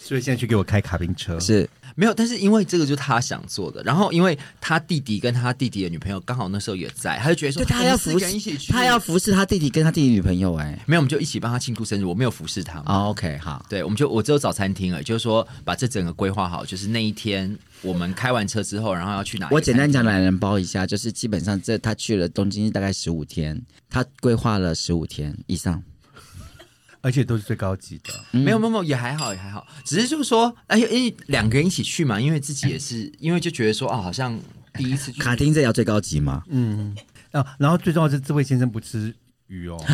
所以现在去给我开卡宾车，是没有，但是因为这个就是他想做的，然后因为他弟弟跟他弟弟的女朋友刚好那时候也在，他就觉得说他要服个人一起去，他要服侍他弟弟跟他弟弟女朋友哎、没有，我们就一起帮他庆祝生日，我没有服侍他，OK，好，对，我们就我只有找餐厅了，就是说把这整个规划好，就是那一天我们开完车之后，然后要去哪我简单讲懒人包一下，就是基本上这他去了东京大概十五天，他规划了十五天以上。而且都是最高级的。嗯没有没有没有也还好也还好，只是就是说，哎，因为两个人一起去嘛，因为自己也是，因为就觉得说，哦，好像第一次去卡丁这要最高级嘛？嗯，啊，然后最重要是，这位先生不吃鱼哦，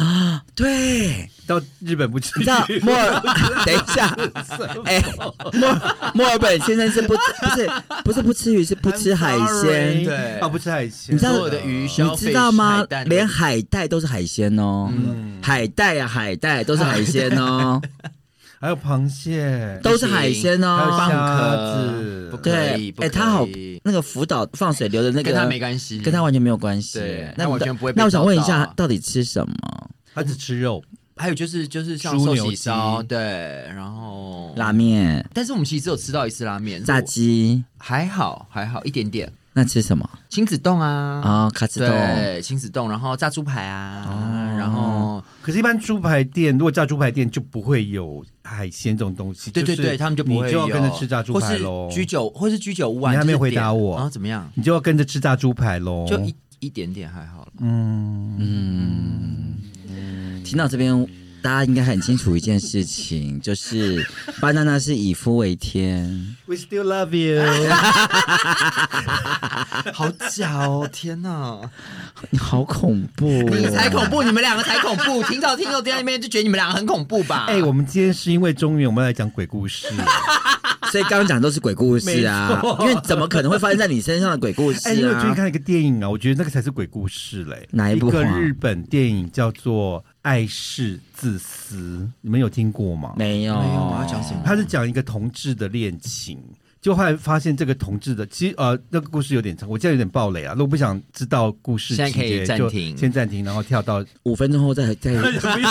对，到日本不吃你知道鱼，墨尔，等一下，哎，墨墨尔本先生是不不是不是不吃鱼，是不吃海鲜。对。哦，不吃海鲜，你知道所有的鱼你知道吗？连连海带都是海鲜哦，海带啊，海带都是海鲜哦，还有螃蟹，都是海鲜还有哦。放虾壳子。不可以，对哎，他好，那个福岛放水流的那个跟他没关系，跟他完全没有关系。对那我完全不会那我想问一下，到到底吃什么？他只吃肉，还有就是就是像寿喜烧，鸡对，然后拉，面、但是我们其实只有吃到一次拉面，炸鸡，还好还好一点点，那吃什么亲子冻啊，啊？卡子冻。对，亲子冻，然后炸猪排啊，哦然后可是，一般猪排店如果炸猪排店就不会有海鲜这种东西。就是对对对，他们就不会你就要跟着有吃炸或是猪排喽。居酒或是居酒屋啊，你还没就是点回答我然后怎么样？你就要跟着吃炸猪排喽。就一一点点还好了。嗯，听到这边，大家应该很清楚一件事情，就是巴娜娜是以夫为天。We still love you。好假哦！天哪，你好恐怖、哦你才恐怖，你们两个才恐怖。听到听到在那边就觉得你们两个很恐怖吧？哎、我们今天是因为中原，我们来讲鬼故事。所以刚刚讲的都是鬼故事啊 因为怎么可能会发生在你身上的鬼故事哎、你有最近看了一个电影啊？我觉得那个才是鬼故事嘞。哪一部啊一个日本电影叫做《爱是自私》，你们有听过吗？没有，没有我要讲什么他是讲一个同志的恋情，就后来发现这个同志的，其实呃那个故事有点长，我现在有点暴雷啊。如果不想知道故事现在可以情节就暂停先暂停，然后跳到五分钟后再再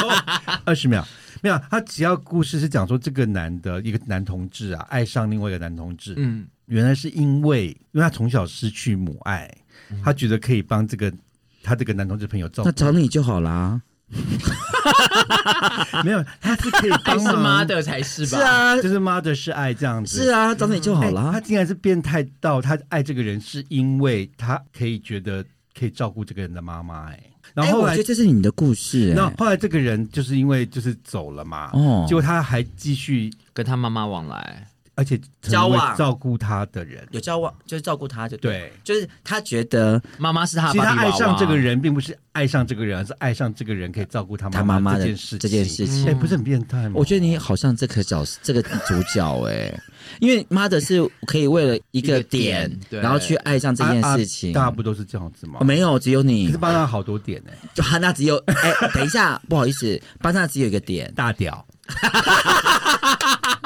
二十秒。没有，他只要故事是讲说这个男的一个男同志啊，爱上另外一个男同志，嗯，原来是因为因为他从小失去母爱，他觉得可以帮这个他这个男同志朋友照那顾，找你就好啦。没有，他是可以帮忙妈，的才是吧？是，啊，就是妈的是爱这样子，是啊，找你就好哎他。竟然是变态到他爱这个人，是因为他可以觉得可以照顾这个人的妈妈，哎，然后后来哎我觉得，这是你的故事、哎，然后后来这个人就是因为就是走了嘛，哦。结果他还继续，跟他妈妈往来，而且交往照顾他的人，有交往，就是照顾他就对，对。就是他觉得妈妈是他的其实他爱上这个，人，并不是爱上这个人，而是爱上这个人可以照顾他他妈妈的这件事。这件事情哎、不是很变态吗？我觉得你好像这个角色，这个主角哎、因为妈的是可以为了一个点然后去爱上这件事情。啊啊大家不都是这样子吗？哦没有，只有你可你是。巴纳好多点呢、就哈娜只有哎、等一下，不好意思，巴娜只有一个点，大屌。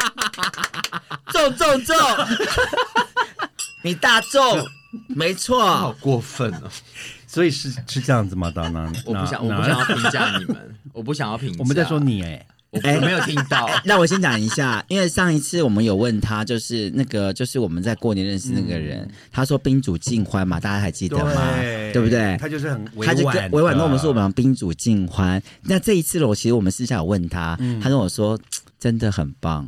中中中，你大中，没好错。过分哦！所以是是这样子吗？当然，我不想，我不想要评价你们，我不想要评价。我们在说，你哎、我我没有听到。那我先讲一下，因为上一次我们有问他，就是那个，就是我们在过年认识那个人，他说宾主尽欢嘛，大家还记得吗？对不对？他就是很委他就婉跟委婉跟我们说，我的们宾主尽欢。那这一次呢，我其实我们私下有问他，他跟我说真的很棒。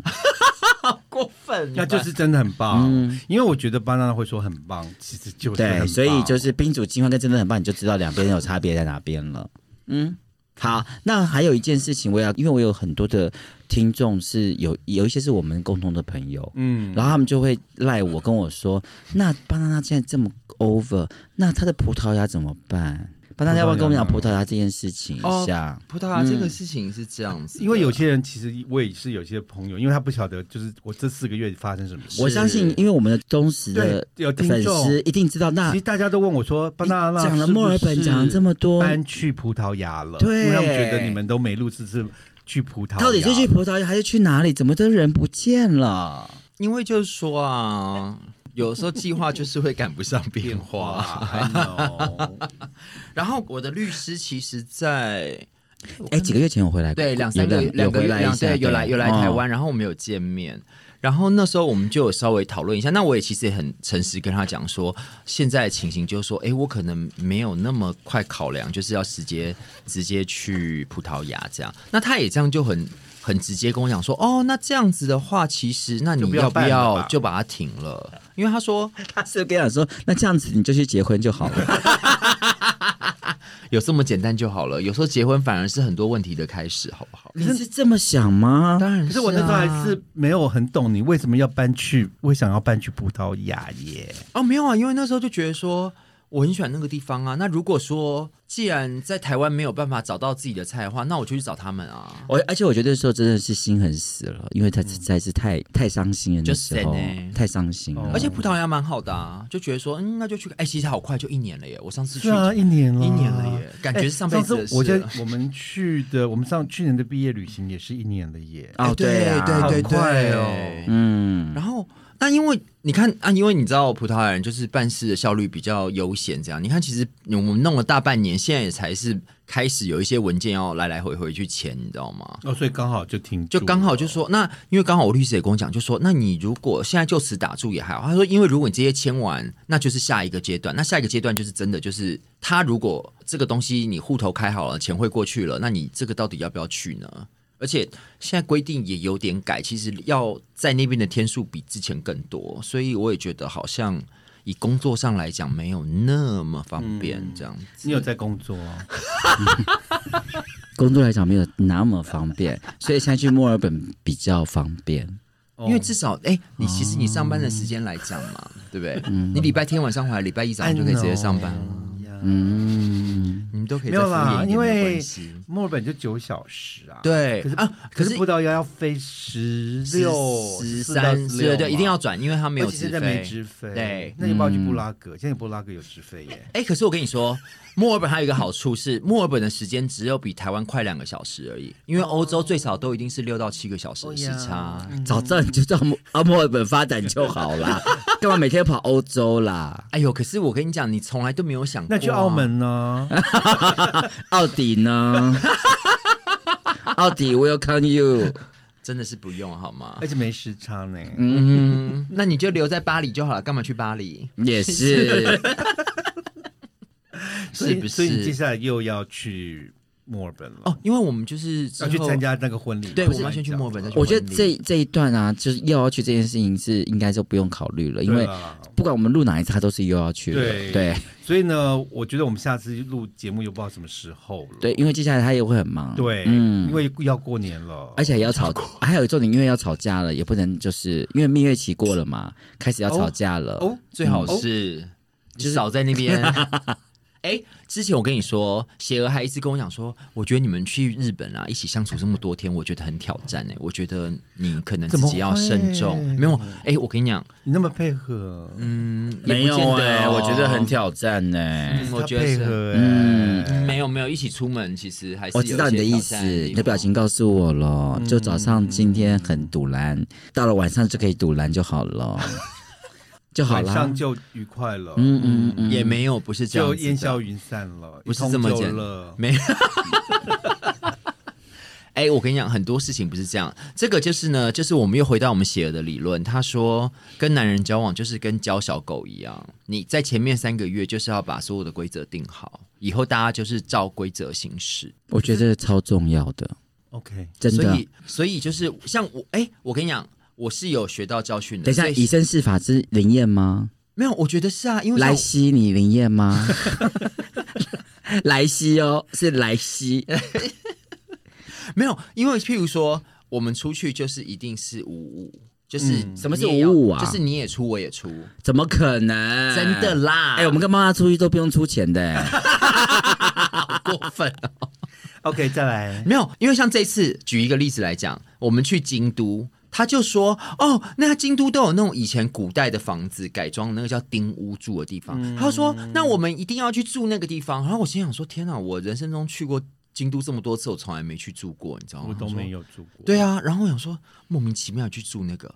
过分，那就是真的很棒。嗯因为我觉得巴娜会说很棒，其实就是对，所以就是宾主尽欢跟真的很棒，你就知道两边有差别在哪边了。嗯，好，那还有一件事情，我要，因为我有很多的听众是有有一些是我们共同的朋友，嗯，然后他们就会赖我跟我说，那巴娜娜现在这么 over，那他的葡萄牙怎么办？巴娜娜要不要跟我们讲葡萄牙这件事情一下？葡萄牙这个事情是这样子的，因为有些人其实我也是有些朋友，因为他不晓得就是我这四个月发生什么事。我相信，因为我们的忠实的有粉丝一定知道，那其实大家都问我说，巴娜娜讲了墨尔本讲了这么多，搬去葡萄牙了，对。因为他们觉得你们都没录制是去葡萄牙，到底是去葡萄牙还是去哪里？怎么都人不见了？因为就是说啊，有时候计划就是会赶不上变化。然后我的律师其实在，哎，几个月前我回来过，对两三个月有两个月两对有来有来哦台湾，然后我们有见面。然后那时候我们就有稍微讨论一下，那我也其实也很诚实跟他讲说，现在的情形就是说，哎，我可能没有那么快考量，就是要直接直接去葡萄牙这样。那他也这样就很很直接跟我讲说，哦，那这样子的话，其实那你要不要就把它停了？因为他说 他是跟我说，那这样子你就去结婚就好了。有这么简单就好了，有时候结婚反而是很多问题的开始，好不好？你是这么想吗？当然可是我那时候还啊是没有很懂你为什么要搬去，为想要搬去葡萄牙耶？哦，没有啊，因为那时候就觉得说我很喜欢那个地方啊。那如果说既然在台湾没有办法找到自己的菜的话，那我就去找他们啊。我而且我觉得那时候真的是心很死了，因为他实在是太太伤心了，那时候就 sad 欸太伤心了。哦而且葡萄牙蛮好的啊，就觉得说，嗯，那就去。哎，其实好快，就一年了耶！我上次去啊，一年了，一年了耶，感觉是上辈子我在事了。我们去的，我们上去年的毕业旅行也是一年了耶。哦，对对对快哦对。嗯，然后，那因为你看啊，因为你知道葡萄牙人就是办事的效率比较悠闲，这样。你看，其实我们弄了大半年，现在也才是开始有一些文件要来来回回去签，你知道吗？哦，所以刚好就停，就刚好就说，那因为刚好我律师也跟我讲，就说，那你如果现在就此打住也还好。他说，因为如果你这些签完，那就是下一个阶段，那下一个阶段就是真的就是他如果这个东西你户头开好了，钱汇过去了，那你这个到底要不要去呢？而且现在规定也有点改，其实要在那边的天数比之前更多，所以我也觉得好像以工作上来讲没有那么方便嗯这样子。你有在工作哦？工作来讲没有那么方便，所以现在去墨尔本比较方便。哦因为至少，哎、你其实你上班的时间来讲嘛，对不对？你礼拜天晚上回来，礼拜一早上就可以直接上班了。嗯，你们都可以没有啦，因为。墨尔本就九小时啊。。对可是啊，可是葡萄牙要飞十六、十14到三，16对对，一定要转，因为它没有现在没飞。直飞。对那你不要去嗯布拉格，现在布拉格有直飞耶。哎，可是我跟你说，墨尔本还有一个好处是，墨尔本的时间只有比台湾快两个小时而已，因为欧洲最少都一定是六到七个小时的时差。早知道你就到墨啊墨尔本发展就好啦，干嘛每天跑欧洲啦？哎呦，可是我跟你讲，你从来都没有想过、啊那去澳。门呢？奥迪呢？奥迪，Welcome you。真的是不用好吗而？且没时差呢。嗯，那你就留在巴黎就好了，干嘛去巴黎？也是，所以是不所以你接？下来又要去墨尔本了。哦，因为我们就是要去参，加那个婚礼。对，我们要先去墨尔本，再去我觉得这这一段啊，就是又要去这件事情是应该就不用考虑了，因为不管我们录哪一次，他都是又要去了。对对所以呢，我觉得我们下次录节目又不知道什么时候了。对，因为接下来他也会很忙。对，嗯因为要过年了，而且也要吵，还有一重点，因为要吵架了，也不能就是因为蜜月期过了嘛，开始要吵架了。哦，最好是就是少在那边。哎，之前我跟你说，邪儿还一直跟我讲说，我觉得你们去日本啊，一起相处这么多天，我觉得很挑战哎、我觉得你可能自己要慎重没有，哎，我跟你讲，你那么配合，嗯，没有哎、哦我觉得很挑战呢、嗯我觉得是配合，嗯哎，没有没有一起出门，其实还是我知道你的意思，你的表情告诉我了。就早上今天很堵拦，到了晚上就可以堵拦就好了，就好了晚上。就愉快了，嗯嗯嗯，也没有不是这样就烟消云散了，不是这么简了。没。哎、我跟你讲，很多事情不是这样。这个就是呢，就是我们又回到我们写的理论。他说，跟男人交往就是跟教小狗一样，你在前面三个月就是要把所有的规则定好，以后大家就是照规则行事。我觉得超重要的，OK，真的。所以，所以就是像我，哎、我跟你讲，我是有学到教训的。等一下，以以身试法是灵验吗？没有，我觉得是啊，因为像莱西，你灵验吗？莱西哦，是莱西。没有，因为譬如说，我们出去就是一定是五五，就是、嗯什么是五五啊就是你也出，我也出，怎么可能？真的啦！哎、我们跟妈妈出去都不用出钱的、哎好过分哦。OK，再来，没有，因为像这次举一个例子来讲，我们去京都。他就说：“哦，那京都都有那种以前古代的房子改装，那个叫丁屋住的地方。嗯他说：“那我们一定要去住那个地方。”然后我心想说：“天哪，我人生中去过京都这么多次，我从来没去住过，你知道吗？”我都没有。住过。对啊，然后我想说莫名其妙去住那个，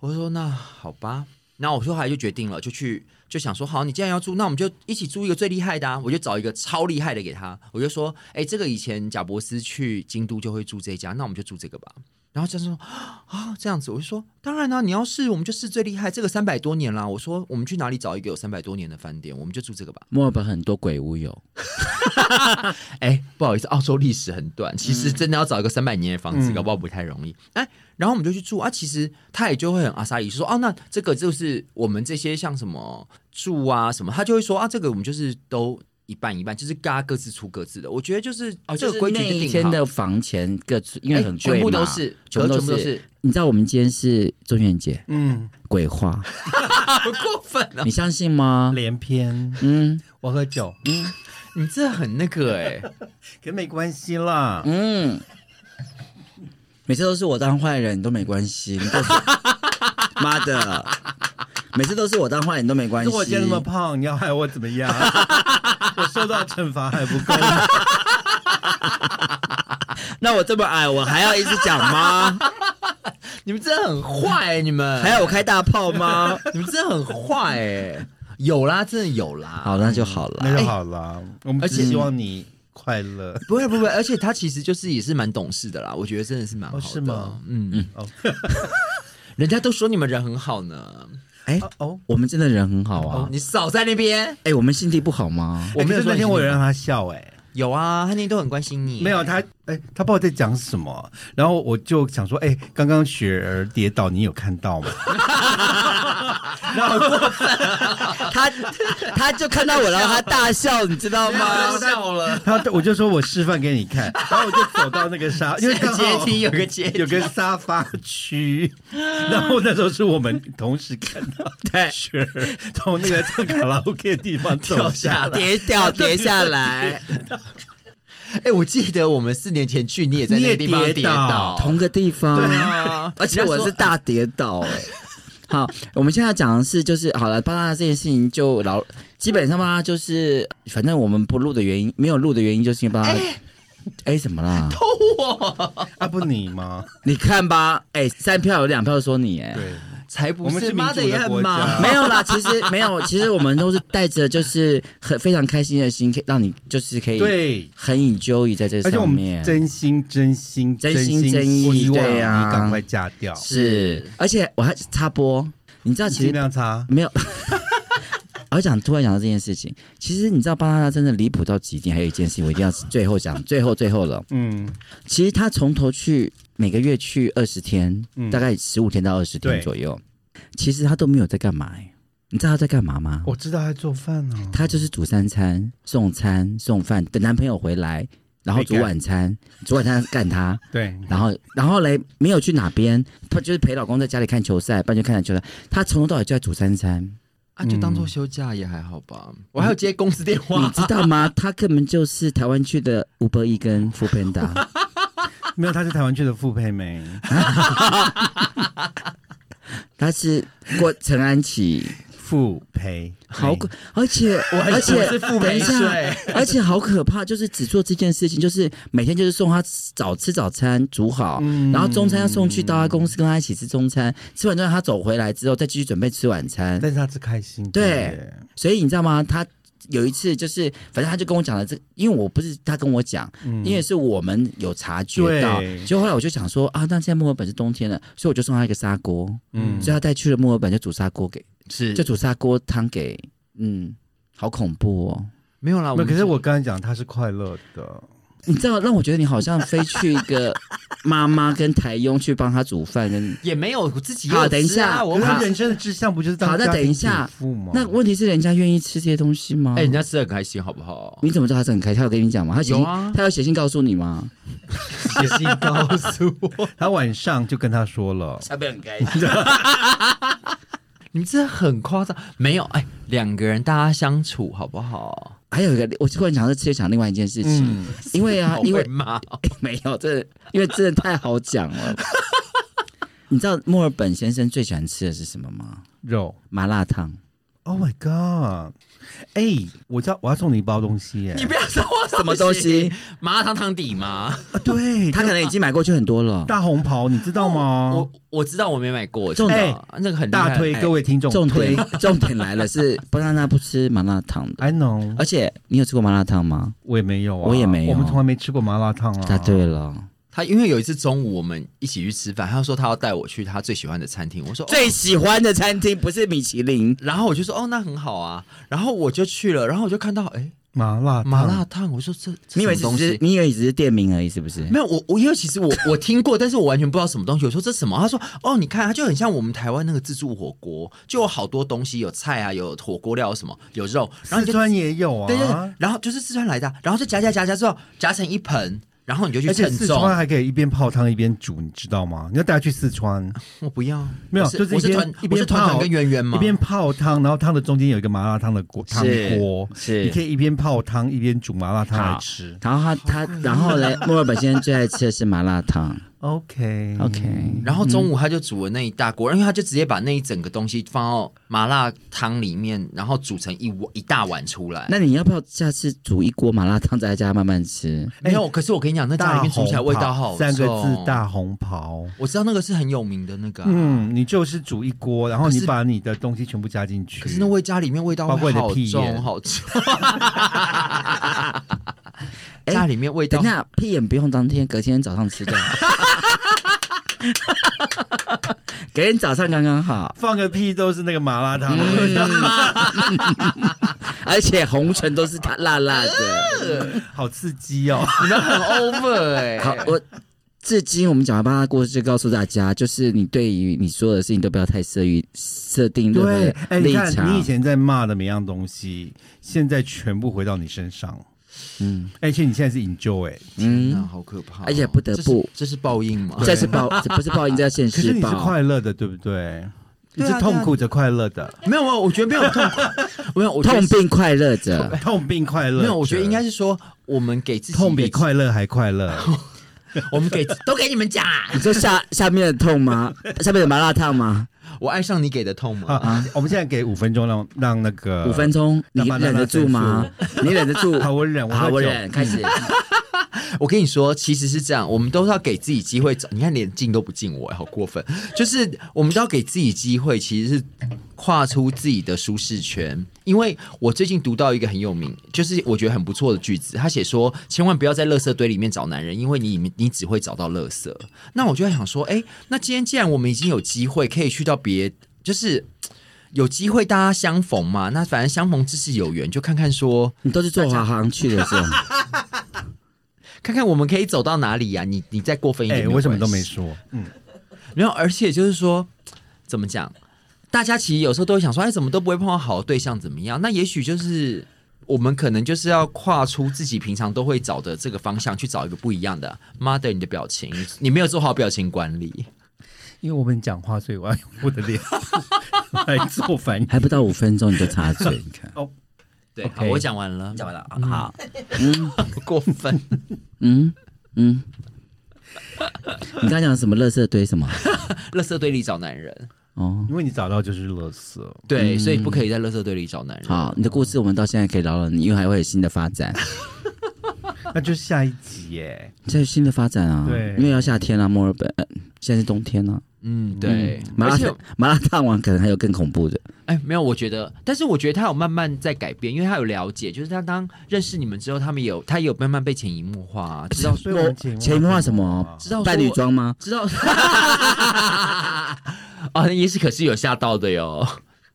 我说那好吧，然后我说后来就决定了，就去就想说好，你既然要住，那我们就一起住一个最厉害的啊！我就找一个超厉害的给他，我就说，哎，这个以前贾伯斯去京都就会住这家，那我们就住这个吧。然后就是说啊，这样子，我就说当然啦、你要试我们就试最厉害，这个三百多年啦。我说我们去哪里找一个有三百多年的饭店，我们就住这个吧。墨尔本很多鬼屋有 哎，不好意思，澳洲历史很短，其实真的要找一个三百年的房子，嗯搞不好不太容易。哎，然后我们就去住啊，其实他也就会很阿萨里说，哦，那这个就是我们这些像什么住啊什么，他就会说啊，这个我们就是都一半一半，就是大家各自出各自的。我觉得就是哦，这个规矩。一天的房钱各出，因为很贵嘛，哎全部都是，全部都是。你知道我们今天是中元节，嗯，鬼话，好过分了！你相信吗？连篇，嗯我喝酒，嗯你这很那个哎、可没关系啦。嗯，每次都是我当坏人，你都没关系。你都是 妈的，每次都是我当坏人都没关系。我今天那么胖，你要害我怎么样？我受到惩罚还不够吗？那我这么矮，我还要一直讲吗？你们真的很坏、欸，你们还要我开大炮吗？你们真的很坏哎、有啦，真的有啦。好，那就好了。那就好了。我们而且只希望你快乐。不会不会，而且他其实就是也是蛮懂事的啦，我觉得真的是蛮好的。哦是吗嗯嗯，哦人家都说你们人很好呢。哎，哦，我们真的人很好啊。你少在那边。哎，我们心地不好吗？我们有说那天我有让他笑哎，有啊，他那天都很关心你。没有他哎，他不知道在讲什么，然后我就想说，哎，刚刚雪儿跌倒，你有看到吗？然后他他就看到我，然后他大笑，你知道吗？笑了，他我就说我示范给你看，然后我就走到那个沙，因为阶梯有个阶梯有个沙发区，然后那时候是我们同时看到对雪儿从那个唱卡拉 OK 的地方走下来，跌掉跌下来，哎，我记得我们四年前去，你也在那个地方跌跌倒倒，同个地方，对啊，而且我是大跌倒哎、好，我们现在讲的是，就是好了，巴拉这件事情就老，基本上吧，就是反正我们不录的原因，没有录的原因，就是因为巴拉。哎、怎么啦？偷我。啊不你吗？你看吧，哎、三票有两票说你、哎，对，才不是，妈的也很忙。没有啦，其实没有，其实我们都是带着就是很非常开心的心，可以让你就是可以对。很 enjoy 在这而且我们上面。真心真心真心真意希望对啊你赶快嫁掉，是，而且我还插播，你知道其尽实量插。没有。我想突然想到这件事情，其实你知道巴拉拉真的离谱到极点，还有一件事情我一定要最后讲，最后最后了。嗯，其实他从头去每个月去二十天，嗯大概十五天到二十天对左右，其实他都没有在干嘛、欸。你知道他在干嘛吗？我知道他做饭呢、他就是煮三餐、送餐、送饭，等男朋友回来，然后煮晚餐，煮晚餐干他，对，然后然后嘞没有去哪边，他就是陪老公在家里看球赛，不然就看球赛。他从头到尾就在煮三餐。啊，就当做休假也还好吧。我还有接公司电话你，知道吗？他根本就是台湾区的吴伯义跟富佩达，没有，他是台湾区的傅佩梅，他是郭陈安琪，傅培好可，而且而且 我是等一下税，而且好可怕，就是只做这件事情，就是每天就是送他早吃早餐煮好，嗯。然后中餐要送去到他公司跟他一起吃中餐，吃完之后他走回来之后再继续准备吃晚餐，但是他是开心的对，所以你知道吗？他有一次就是，反正他就跟我讲了这，因为我不是他跟我讲，嗯因为是我们有察觉到对，就后来我就想说啊，那现在墨尔本是冬天了，所以我就送他一个砂锅，嗯所以他带去了墨尔本就煮砂锅给，是就煮砂锅汤给，嗯，好恐怖哦。没有啦。可是我刚才讲他是快乐的，你知道，让我觉得你好像飞去一个妈妈跟台佣去帮他煮饭，跟也没有我自己也好等一下吃啊我可是好他人生的志向不就是当好那等一下？那问题是人家愿意吃这些东西吗？哎，人家吃的很开心，好不好？你怎么知道他是很开心？他有跟你讲吗？他有啊他有写信告诉你吗？写信告诉我，他晚上就跟他说了，他被很开心。你们真的很夸张。没有，哎，两个人大家相处好不好？还有一个，我突然想到，直接讲另外一件事情，嗯，因为啊，因为会骂哦 没有这，因为真的太好讲了。你知道墨尔本先生最喜欢吃的是什么吗？肉麻辣烫。，Oh my god，哎，我知道我要送你一包东西耶，你不要说我什么东西？麻辣烫汤底吗？啊对，他可能已经买过去很多了。大红袍，你知道吗？我我知道我没买过，重点那个很大推哎各位听众，重推点 重点来了，是不让他不吃麻辣烫的。，I know，而且你有吃过麻辣烫吗？我也没有啊，我也没有我们从来没吃过麻辣烫啊。答对了，他因为有一次中午我们一起去吃饭，他说他要带我去他最喜欢的餐厅，我说、哦、最喜欢的餐厅不是米其林，然后我就说哦那很好啊，然后我就去了，然后我就看到哎麻辣麻辣烫，我说这这你以为什么东西？只是你以为只是店名而已，是不是？没有我我因为其实我我听过，但是我完全不知道什么东西。我说这什么？他说哦，你看它就很像我们台湾那个自助火锅，就有好多东西，有菜啊，有火锅料什么，有肉，然后四川也有啊，对对对，然后就是四川来的啊，然后就夹夹夹夹之后夹成一盆，然后你就去而且四称重。川还可以一边泡汤一边煮，你知道吗？你要带他去四川，我不要，没有就是一边我是团一边我是团团泡跟圆圆吗？一边泡汤，然后汤的中间有一个麻辣烫的锅汤是锅，是你可以一边泡汤一边煮麻辣烫来好吃。然后他他，然后嘞，墨尔本先生最爱吃的是麻辣烫。OK OK，然后中午他就煮了那一大锅，因为他就直接把那一整个东西放到麻辣汤里面，然后煮成一碗一大碗出来。那你要不要下次煮一锅麻辣烫，在家慢慢吃？没有，可是我跟你讲，那家里面煮起来味道好三个字大红袍。我知道那个是很有名的那个、啊，嗯，你就是煮一锅，然后你把你的东西全部加进去。可是那味家里面味道包括会好你的屁眼重好重。家里面味道等一下，屁眼不用当天，隔天早上吃掉。隔天早上刚刚好，放个屁都是那个麻辣烫。而且红唇都是它辣辣的。好刺激哦！你们很 over 哎、好，我至今我们讲完巴拉故事，就告诉大家，就是你对于你所有的事情都不要太设于设定任何对，的哎，你立看场。你以前在骂的每样东西，现在全部回到你身上，嗯而且你现在是 enjoy，嗯，好可怕哦、而且不得不这是这是报应吗？这是报，这不是报应，这叫现可是你是。快乐的，对不对？你是痛苦着快乐的，没有没有，我觉得没有痛苦，没有，痛并快乐着，痛并快乐着。没有，我觉得应该是说我们给自己痛比，快乐还快乐。我们给都给你们讲啊，你说下下面的痛吗？下面的麻辣烫吗？我爱上你给的痛吗？啊，我们现在给五分钟让让那个五分钟，你忍得住吗？你忍得住？好，我忍，好，我忍，开始。我跟你说，其实是这样，我们都是要给自己机会找。你看，连进都不进我，好过分。就是我们都要给自己机会，其实是跨出自己的舒适圈。因为我最近读到一个很有名，就是我觉得很不错的句子，他写说，千万不要在垃圾堆里面找男人，因为你你只会找到垃圾。那我就在想说，哎，那今天既然我们已经有机会可以去到别，就是。有机会大家相逢嘛？那反正相逢之是有缘，就看看说，你都是坐华航去的是吗？看看我们可以走到哪里呀、你你再过分一点，哎，没有为什么都没说？嗯，然后，而且就是说，怎么讲？大家其实有时候都会想说，哎，怎么都不会碰到好的对象，怎么样？那也许就是我们可能就是要跨出自己平常都会找的这个方向，去找一个不一样的。Mother，你的表情，你没有做好表情管理。因为我们讲话，所以我要用我的脸来做反应。还不到五分钟你就插嘴，你看。对我讲完了，讲完了，好，嗯 不过分。嗯嗯。你刚刚讲什么？垃圾堆什么？垃圾堆里找男人，哦，因为你找到就是垃圾，对，所以不可以在垃圾堆里找男人。好，你的故事我们到现在可以聊了，你因为还会有新的发展，那就是下一集耶。这是新的发展啊。对因为要夏天啊，墨尔本、呃现在是冬天啊。嗯，对，麻辣烫麻辣烫完可能还有更恐怖的。哎，没有，我觉得，但是我觉得他有慢慢在改变，因为他有了解，就是他当认识你们之后，他们有他有慢慢被潜移默化、啊，知道所以我潜移默化什么？知道说扮女装吗？知道 啊，也是可是有吓到的哟。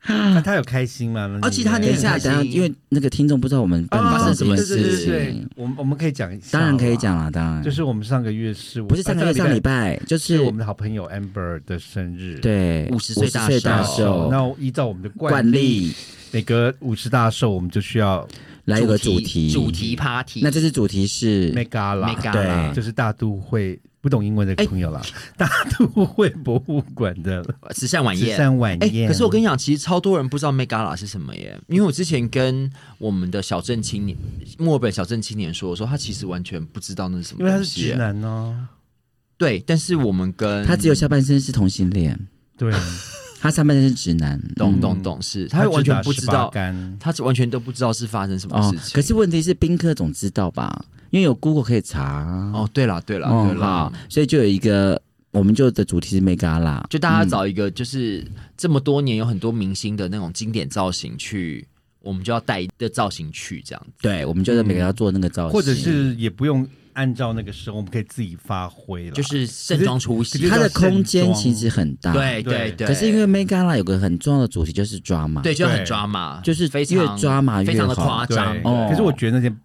那他有开心吗？而且他等一下，你很开心等一下，因为那个听众不知道我们发生什么事事对对对对情，，我们我们可以讲一下，当然可以讲。了，当然就是我们上个月是不是上个月上礼，拜，就是是我们的好朋友 Amber 的生日。，对五十岁大50岁大寿寿，那依照我们的惯惯例每隔五十大寿，我们就需要来一个主题，主题 party。那这次主题是 Mega 啦对就是大都会不懂英文的哎朋友啦，大都会博物馆的 慈善晚宴慈宴。善晚哎、宴。可是我跟你讲，其实超多人不知道 Megala 是什么耶，因为我之前跟我们的小镇青年、墨尔本小镇青年说，我说他其实完全不知道那是什么因为他是。直男哦，对，但是我们跟他只有下半身是同性恋，对，他上半身是直男。懂嗯懂懂是，他完全不知道，他是完全都不知道是发生什么哦事，情。可是问题是宾客总知道吧？因为有 Google 可以查。哦，对了对了哦对了好，，所以就有一个，我们就的主题是 Mega 啦，就大家找一个就是这么多年有很多明星的那种经典造型去，我们就要带一个造型去这样子。对，我们就是每个要做那个造型，或者是也不用按照那个时候，我们可以自己发挥了。就是盛装出席，它的空间其实很大。对对对。对。可是因为 Megala 有个很重要的主题就是 drama，对，就很抓马，就是非常越抓马越非常的夸张。哦。可是我觉得那些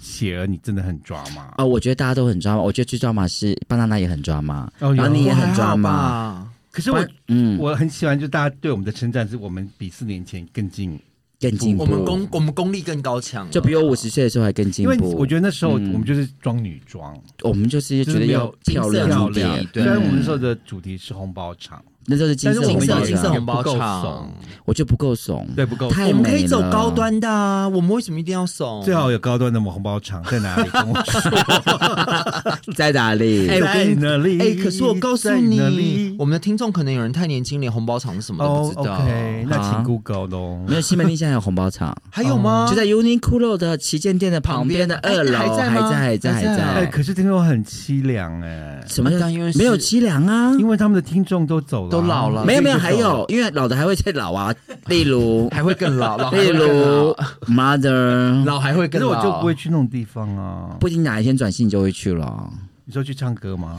写儿你真的很抓马。哦，我觉得大家都很抓马，我觉得最抓马是巴娜娜也很抓马，哦有。然后你也很抓马，可是我嗯，我很喜欢，就大家对我们的称赞是我们比四年前更进，更进步，我们功我们功力更高强，就比我五十岁的时候还更进因为步。我觉得那时候我嗯们就是装女装，我们就是觉得要漂亮金色一点，对。虽然我们那时候的主题是红包场，那就是金色但是我们金色红包场，金色红包场怂，我就不够怂，对不够，太我们可以走高端的啊，我们为什么一定要怂？最好有高端的红包场在哪里？跟我说，在哪里？哎在哪里？哎、可是我告诉你，我们的听众可能有人太年轻，连红包场是什么都哦不知道。，OK，那请 Google 喽没。有西门町现在有红包场，还有吗？就在 Uniqlo 的旗舰店的旁边的二楼，还在吗？还在，还在，还还在。哎，可是听说很凄凉哎，什么因为没有凄凉啊？因为他们的听众都走了。啊，都老了没有没有，还有，因为老的还会再老啊，例如还会更老，老例如 Mother，老还会更老。可是我就不会去那种地方啊。不一定哪一天转性就会去了。你说去唱歌吗？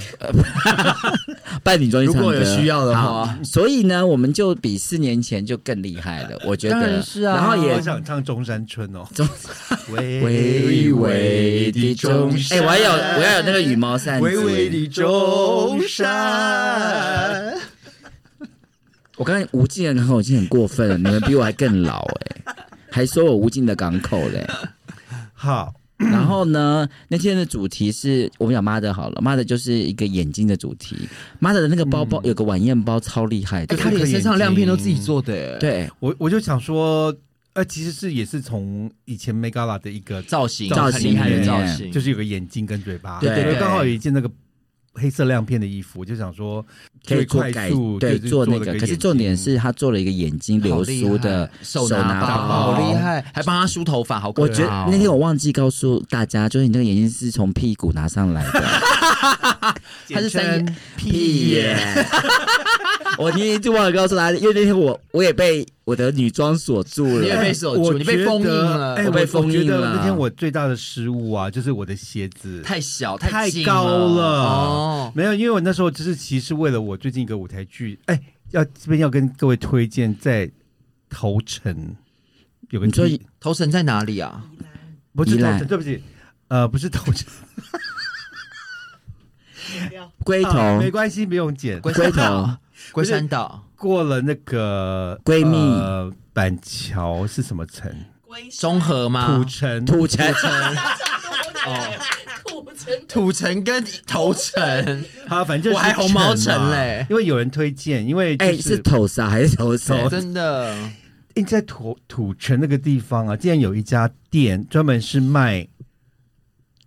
扮女装去如唱歌，果有需要的好话，所以呢，我们就比四年前就更厉害了，我觉得。当然是啊然后也我想唱中山春哦，中微微微的中山，哎、我要有我要有那个羽毛扇子。微微的中山。我刚才无尽的港口已经很过分了，你们比我还更老哎、还说我无尽的港口嘞。好，然后呢，那天的主题是我们讲妈的好了，妈的就是一个眼睛的主题。妈的的那个包包、有个晚宴包超厉害他连身上亮片都自己做的，哎，对。我我就想说，呃，其实是也是从以前 Megala 的一个造型造型很厉害的造型，就是有个眼睛跟嘴巴，对对。对刚好有一件那个黑色亮片的衣服，就想说可以快改速对就是做那个，可是重点是他做了一个眼睛流苏的手拿好厉。害，还帮他梳头发，好可爱哦。我觉得那天我忘记告诉大家，就是你那个眼睛是从屁股拿上来的，他是三眼屁耶！我那天就忘了告诉大家，因为那天我我也被我的女装锁住了你。被锁住，我你被封印了，哎，我被封印了那天我最大的失误啊，就是我的鞋子太小太高了哦。没有，因为我那时候就是其实为了我最近一个舞台剧，哎，要这边要跟各位推荐在头城有个你说地头城在哪里啊？不是头城，对不起，呃，不是头城，龟啊头没关系，不用剪。龟头龟山岛、过了那个闺蜜。呃板桥是什么城？中和吗？土城，土城，哦，土城跟头城，好，反正就是我还红毛城嘞。因为有人推荐，因为就哎，是头沙还是头谁？真的。因为在土土城那个地方啊，竟然有一家店专门是卖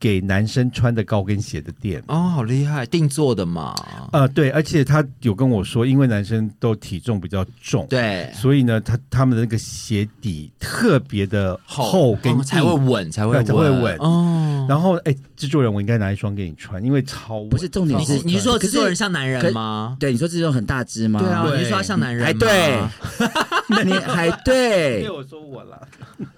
给男生穿的高跟鞋的店。哦，好厉害，定做的嘛。呃，对，而且他有跟我说，因为男生都体重比较重，，对，所以呢，他他们的那个鞋底特别的厚跟才会稳，才会对才会稳哦。然后，哎，制作人，我应该拿一双给你穿，因为超不是重点是你是你说可是制作人像男人吗？对，你说这种很大只吗？对啊，对你是说他像男人吗？还对，那 你还对对，，我说我了。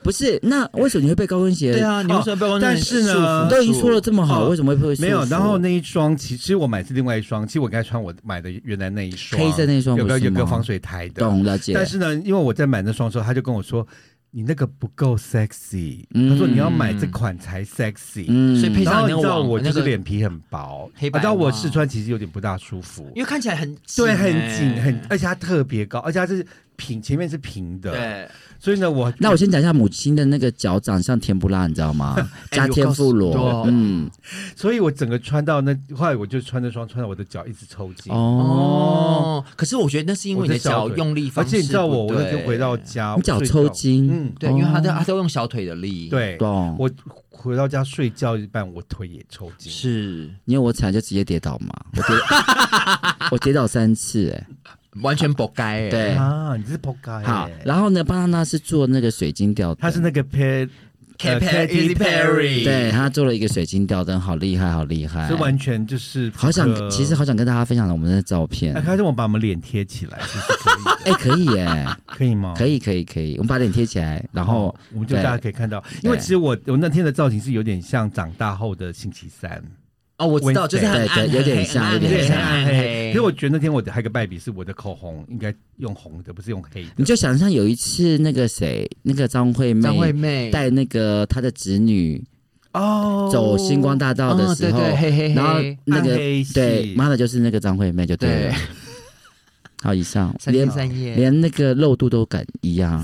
不是？那为什么你会被高跟鞋？对啊，你为什么被我但是呢你都已经说了这么好，哦为什么会被束缚没有，然后那一双其实我买是另外一双，其实我该穿我买的原来那一双，黑色那一双有不是吗？个有个防水台的。懂了解，但是呢，因为我在买那双的时候，他就跟我说。你那个不够 sexy，、嗯。他说你要买这款才 sexy，、嗯。所以配上你知道我就是那个脸皮很薄，黑白啊。但我试穿其实有点不大舒服，因为看起来很对，很欸。紧，很，而且它特别高，而且它是平，前面是平的，，对。所以呢，我那我先讲一下母亲的那个脚长像甜不辣，你知道吗？加天妇罗，嗯，所以我整个穿到那，后来我就穿那双穿到我的脚一直抽筋，哦，哦，可是我觉得那是因为你的脚用力方式而且你知道我，我那天回到家，你脚抽筋，嗯，对，因为他都他都用小腿的力，，对，懂。我回到家睡觉一半，我腿也抽筋，是。因为我踩就直接跌倒嘛，我跌，我跌倒三次，哎，完全不该欸，对。啊，你是扑街。耶，好，然后呢，巴娜娜是做那个水晶吊灯，他是那个 P Katy 呃 Perry Perry 对他做了一个水晶吊灯，好厉害，好厉害。是，完全就是好想其实好想跟大家分享我们的照片。哎，，还是我把我们脸贴起来，其实可以的，哎，可以耶，可以吗？可以，可以，可以，我们把脸贴起来，然后哦我们就大家可以看到，因为其实我我那天的造型是有点像长大后的星期三，哦，我知道，就是很暗有点像有点像。很暗黑可是我觉得那天我的还有个败笔是我的口红应该用红的，不是用黑的。你就想象有一次那个谁，那个张惠妹，张惠妹。带那个她的侄女哦。走星光大道的时候，哦对对黑黑黑然后那个对，妈的就是那个张惠妹就对了。对。好，以上。三三夜，连那个露度都敢一样，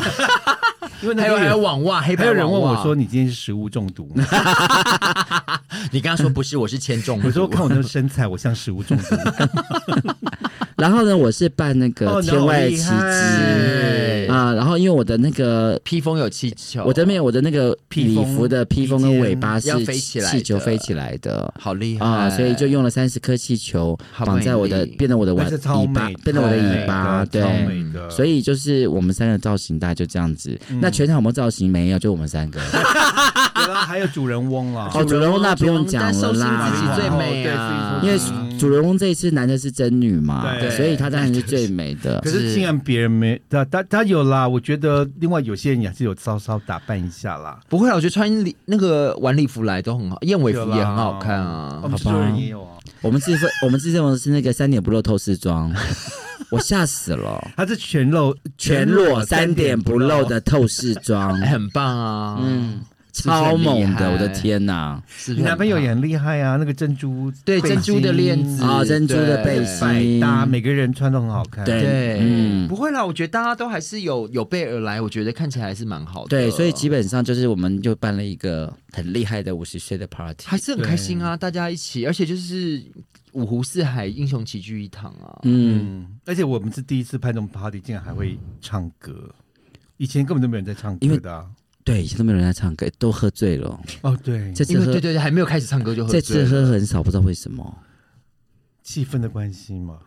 因为那还有还有网袜，黑白还有人问我说：“你今天是食物中毒吗 你刚刚说不是，我是铅中？”我说：“看我那个身材，我像食物中毒。然后呢，我是扮那个哦天外奇迹啊，然后因为我的那个披风有气球，我的没有我的那个礼服的披风跟尾巴是要飞起来的气球飞起来的。好厉害啊，所以就用了三十颗气球好绑在我的变成我的”尾巴变成我的尾巴，对对。所以就是我们三个造型大概就这样子。那全场有没有造型？没有，就我们三个。还有主人翁啦。哦主人翁那不用讲了啦自己最美啊，因为主人公这一次男的是真女嘛，对所以他当然是最美的 可。是竟然别人没，他他他有啦。我觉得另外有些人也是有稍稍打扮一下啦。不会啊，我觉得穿礼那个晚礼服来都很好，燕尾服也很好看啊我。们制作人也有啊。我们自分我们自认为是那个三点不露透视装，我吓死了，它是全露全裸三点不露的透视装 哎，很棒啊，嗯，超猛的，我的天哪！是是你男朋友也很厉害啊，那个珍珠对珍珠的链子啊珍珠的背心。百搭，每个人穿都很好看。对。对，嗯。不会啦，我觉得大家都还是有有备而来，我觉得看起来还是蛮好的。对，所以基本上就是我们就办了一个很厉害的五十岁的 party，还是很开心啊，大家一起，而且就是五湖四海，英雄齐聚一堂啊。嗯，嗯，而且我们是第一次办这种 party，竟然还会唱歌，以前根本都没有人在唱歌的啊。对，以前都没有人在唱歌，都喝醉了。哦，对，这次喝因为对对对，还没有开始唱歌就喝醉这次喝很少，不知道为什么。气氛的关系嘛，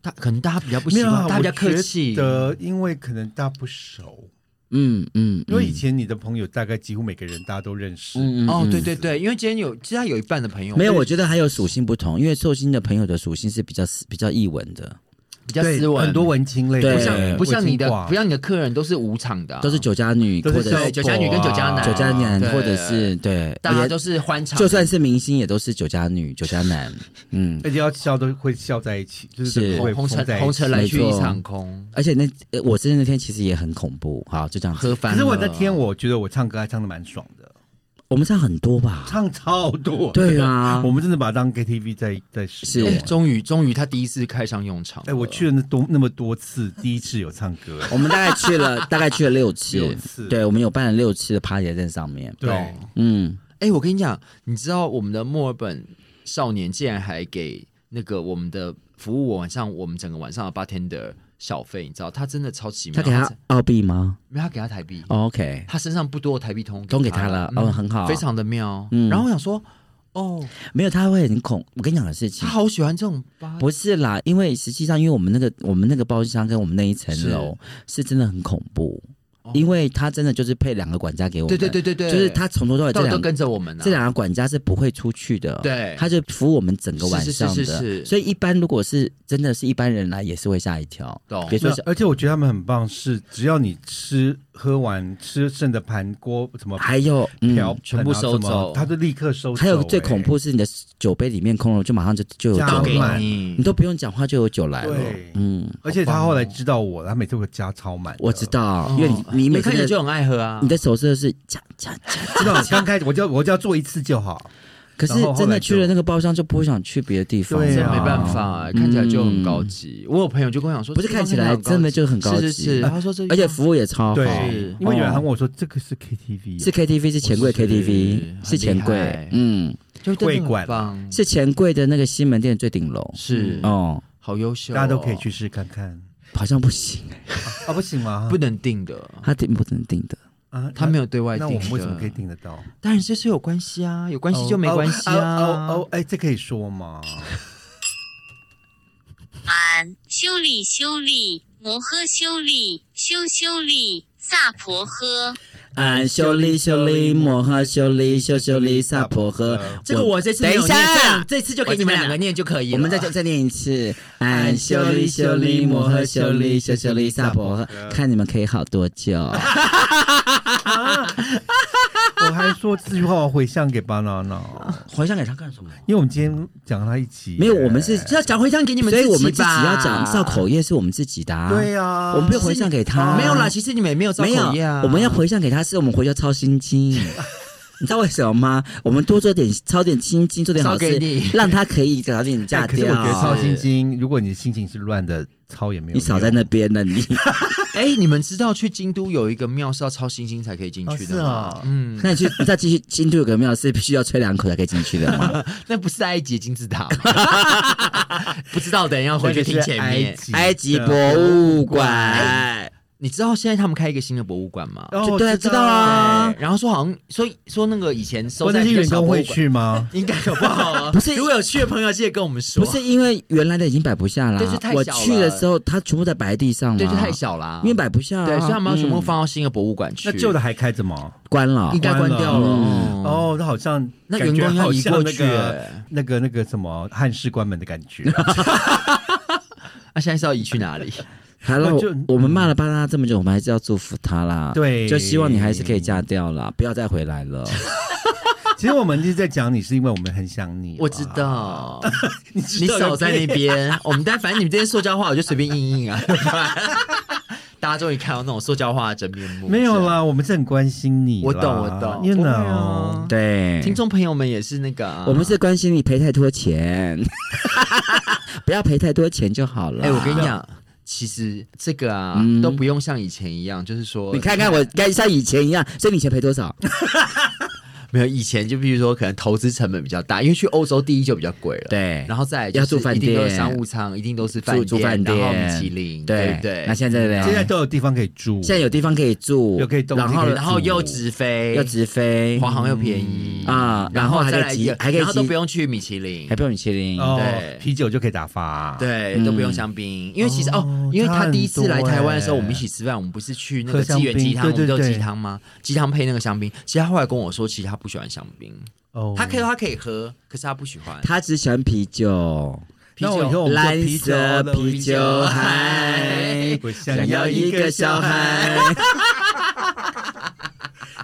大可能大家比较不习没有啊惯，大家比较客气。的，因为可能大家不熟，嗯嗯，因为以前你的朋友大概几乎每个人大家都认识。嗯哦，对对对，因为今天有，其实他有一半的朋友没有，我觉得还有属性不同，因为寿星的朋友的属性是比较比较易文的，对比较斯文，很多文青类的，不像不像你的不像你的客人都是无场的啊，都是酒家女或者是对酒家女跟酒家男，酒家男，或者是对，也大家都是欢场，就算是明星也都是酒家女、酒家男。嗯，而且要笑都会笑在一起，就是红尘疯在一起。红尘来去一场空，而且那呃我生日那天其实也很恐怖。好，就这样。喝翻了。可是我那天我觉得我唱歌还唱的蛮爽的，我们唱很多吧？唱超多。对啊 我们真的把它当 KTV 在在使是用哎，。终于终于他第一次开上用场了。哎，我去了那多那么多次，第一次有唱歌。我们大概去了，大概去了六次。六次对，我们有办了六次的 party 在上面。对，嗯，哎，我跟你讲，你知道我们的墨尔本少年竟然还给那个我们的服务晚上我们整个晚上的 bartender 小费，你知道他真的超奇妙。他给他澳币吗、没有他给他台币，哦、？OK，他身上不多的台币通通给他了嗯哦很好非常的妙。嗯然后我想说，哦，没有，他会很恐。我跟你讲的事情他，好喜欢这种吧？不是啦，因为实际上，因为我们那个我们那个包厢跟我们那一层楼是真的很恐怖，哦因为他真的就是配两个管家给我们，对对对对对，就是他从头到尾这两都都跟着我们啊。这两个管家是不会出去的，对。他就服务我们整个晚上的，是是是是是所以一般如果是真的是一般人来，也是会吓一跳，懂。别说是而且我觉得他们很棒，是只要你吃喝完吃剩的盘锅什么还有嗯全部收走他就立刻收走。还有最恐哎怖是你的酒杯里面空了，就马上就就有加酒给来，你你，都不用讲话就有酒来了对，嗯，而且他后来知道我，他每次会加超满。我知道，哦因为你你每次的看起来就很爱喝啊你。的手势是加加加，知道刚开始我就我就要做一次就好。可是真的去了那个包厢就不会想去别的地方，对啊没办法，看起来就很高级。我有朋友就跟我讲说，不是看起来真的就很高级是是是，他说这而且服务也超好，对，因为有人哦。还问我说这个是 KTV，是 KTV 是钱柜 KTV 是钱柜，嗯，就会馆，是钱柜的那个西门店最顶楼，是。哦，好优秀哦，大家都可以去试看看。好像不行，啊，不行吗？不能定的，他定不能定的，啊，他没有对外那定的。我们为什么可以订得到？当然这是有关系啊，有关系就没哦关系哦啊。哦哦，哎，这可以说吗？俺修理修理摩诃修理修修理萨婆诃。俺修理修理摩诃修理修修理萨婆诃，这个我这次等一下念这次就给你们两个念就可以了。我们再再念一次，俺修理修理摩诃修理修修理萨婆诃，看你们可以好多久。我还说这句话我回向给 banana，回向给他干什么？因为我们今天讲他一起，没有，我们是，要讲回向给你们所自己吧，以我们自己要讲造口业是我们自己的啊。对呀，我们不用回向给他，没有啦，其实你们也没有造口业啊。我们要回向给他，是我们回家抄心经。你知道为什么吗？我们多做点操点心经，做点好事 让他可以早点嫁哎可是我觉得掉。抄心经，如果你的心情是乱的，操也没有。你少在那边了，你哎，你们知道去京都有一个庙是要抄星星才可以进去哦是的吗啊？嗯，那你去你再继续京都有个庙是必须要吹两口才可以进去的吗？那不是埃及金字塔吗，不知道等一下回去听前面。埃及博物馆，你知道现在他们开一个新的博物馆吗？哦对啊知道啊然后说好像说说那个以前收在员工博物馆，去吗？应该有不好啊。不是如果有去的朋友，记得跟我们说。不是因为原来的已经摆不下了，就是太小了去的时候，它全部在摆在地上了，对，就太小了，因为摆不下啊、对，所以他们要全部嗯放到新的博物馆去。那旧的还开着吗？关了应。该关掉了。嗯哦，哦，那好像那员工要移过去那个欸那个那个什么汉室关门的感觉。那 现在是要移去哪里？Hello，就我们骂了巴拉这么久，我们还是要祝福他啦。对就希望你还是可以嫁掉啦，不要再回来了。其实我们一直在讲你，是因为我们很想你。我知，道，你你少在那边。我们但反正你们这些塑胶话，我就随便应应啊。大家终于看到那种塑胶化的真面目。没有啦，我们是很关心你啦。我懂我懂 you know 啊。对，听众朋友们也是那个啊，我们是关心你赔太多钱，不要赔太多钱就好了。哎，我跟你讲。其实这个啊，嗯都不用像以前一样，就是说，你看看我该像以前一样，所以你以前赔多少？没有以前就比如说可能投资成本比较大，因为去欧洲第一就比较贵了，，对，然后再来要住饭店。商务舱，一定都是饭住住饭然后米其林，对对对？那现在呢？现在都有地方可以住，现在有地方可以住，又可以动然后然后又直飞，又直飞。华航又便宜。啊，然然后还再来还可以然后都不用去米其林。还，不用米其林。哦对，啤酒就可以打发。，对，嗯都不用香槟，因为其实哦哦，因为他第一次来台湾的时候，我们一起吃饭，我们不是去那个鸡原鸡汤，槟对对我们都有对。鸡汤吗？鸡汤配那个香槟，其实他后来跟我说，其实他不喜欢香槟，哦他可以他可以喝，可是他不喜欢。他只喜欢啤酒，那我以后我蓝啤酒色啤酒海，我想要一个小孩。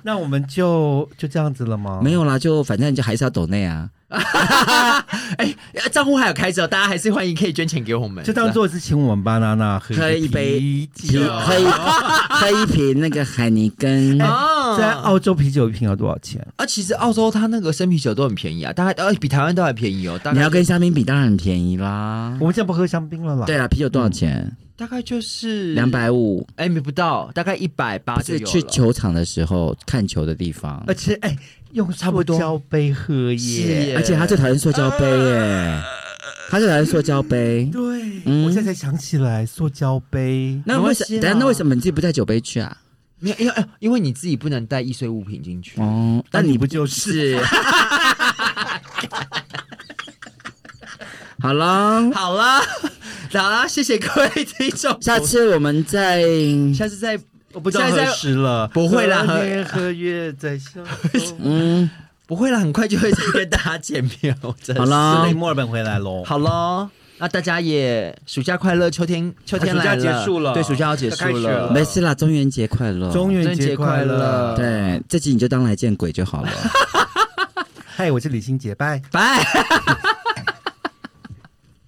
那我们就就这样子了吗？没有啦，就反正就还是要抖内啊。哎，账户还有开着，大家还是欢迎可以捐钱给我们，就当做是请我们巴娜娜喝喝一杯啤啤酒。喝一喝一瓶那个海尼根，啊在澳洲啤酒一瓶要多少钱？啊，其实澳洲它那个生啤酒都很便宜啊，大概呃比台湾都还便宜哦，大概你要跟香槟比，当然很便宜啦我。们现在不喝香槟了啦。对啊，啤酒多少钱？大概就是两，百五。哎，没不到，大概一百八不就是去球场的时候看球的地方而，且哎，用差不多塑胶杯喝耶。而且他最讨厌塑胶杯耶，他最讨厌塑胶杯。对，嗯我现在才想起来，塑胶杯。那为什没关系啦等下那为什么你自己不带酒杯去啊？没有，因为因为你自己不能带易碎物品进去。哦，那那你你不就是？是？好了，好了，好啦，谢谢各位听众，下次我们再下次再我不知道现在在何时了。不会啦何年何月在相逢？嗯，不会啦，很快就会再跟大家见面。我真的是好啦所以墨尔本回来喽。好喽，那大家也暑假快乐，秋天秋天来了，暑假结束了对，暑假要结束了没事啦，中元节快乐，中元节节快乐！，对，这集你就当来见鬼就好了。嗨，我是李心洁，拜。拜。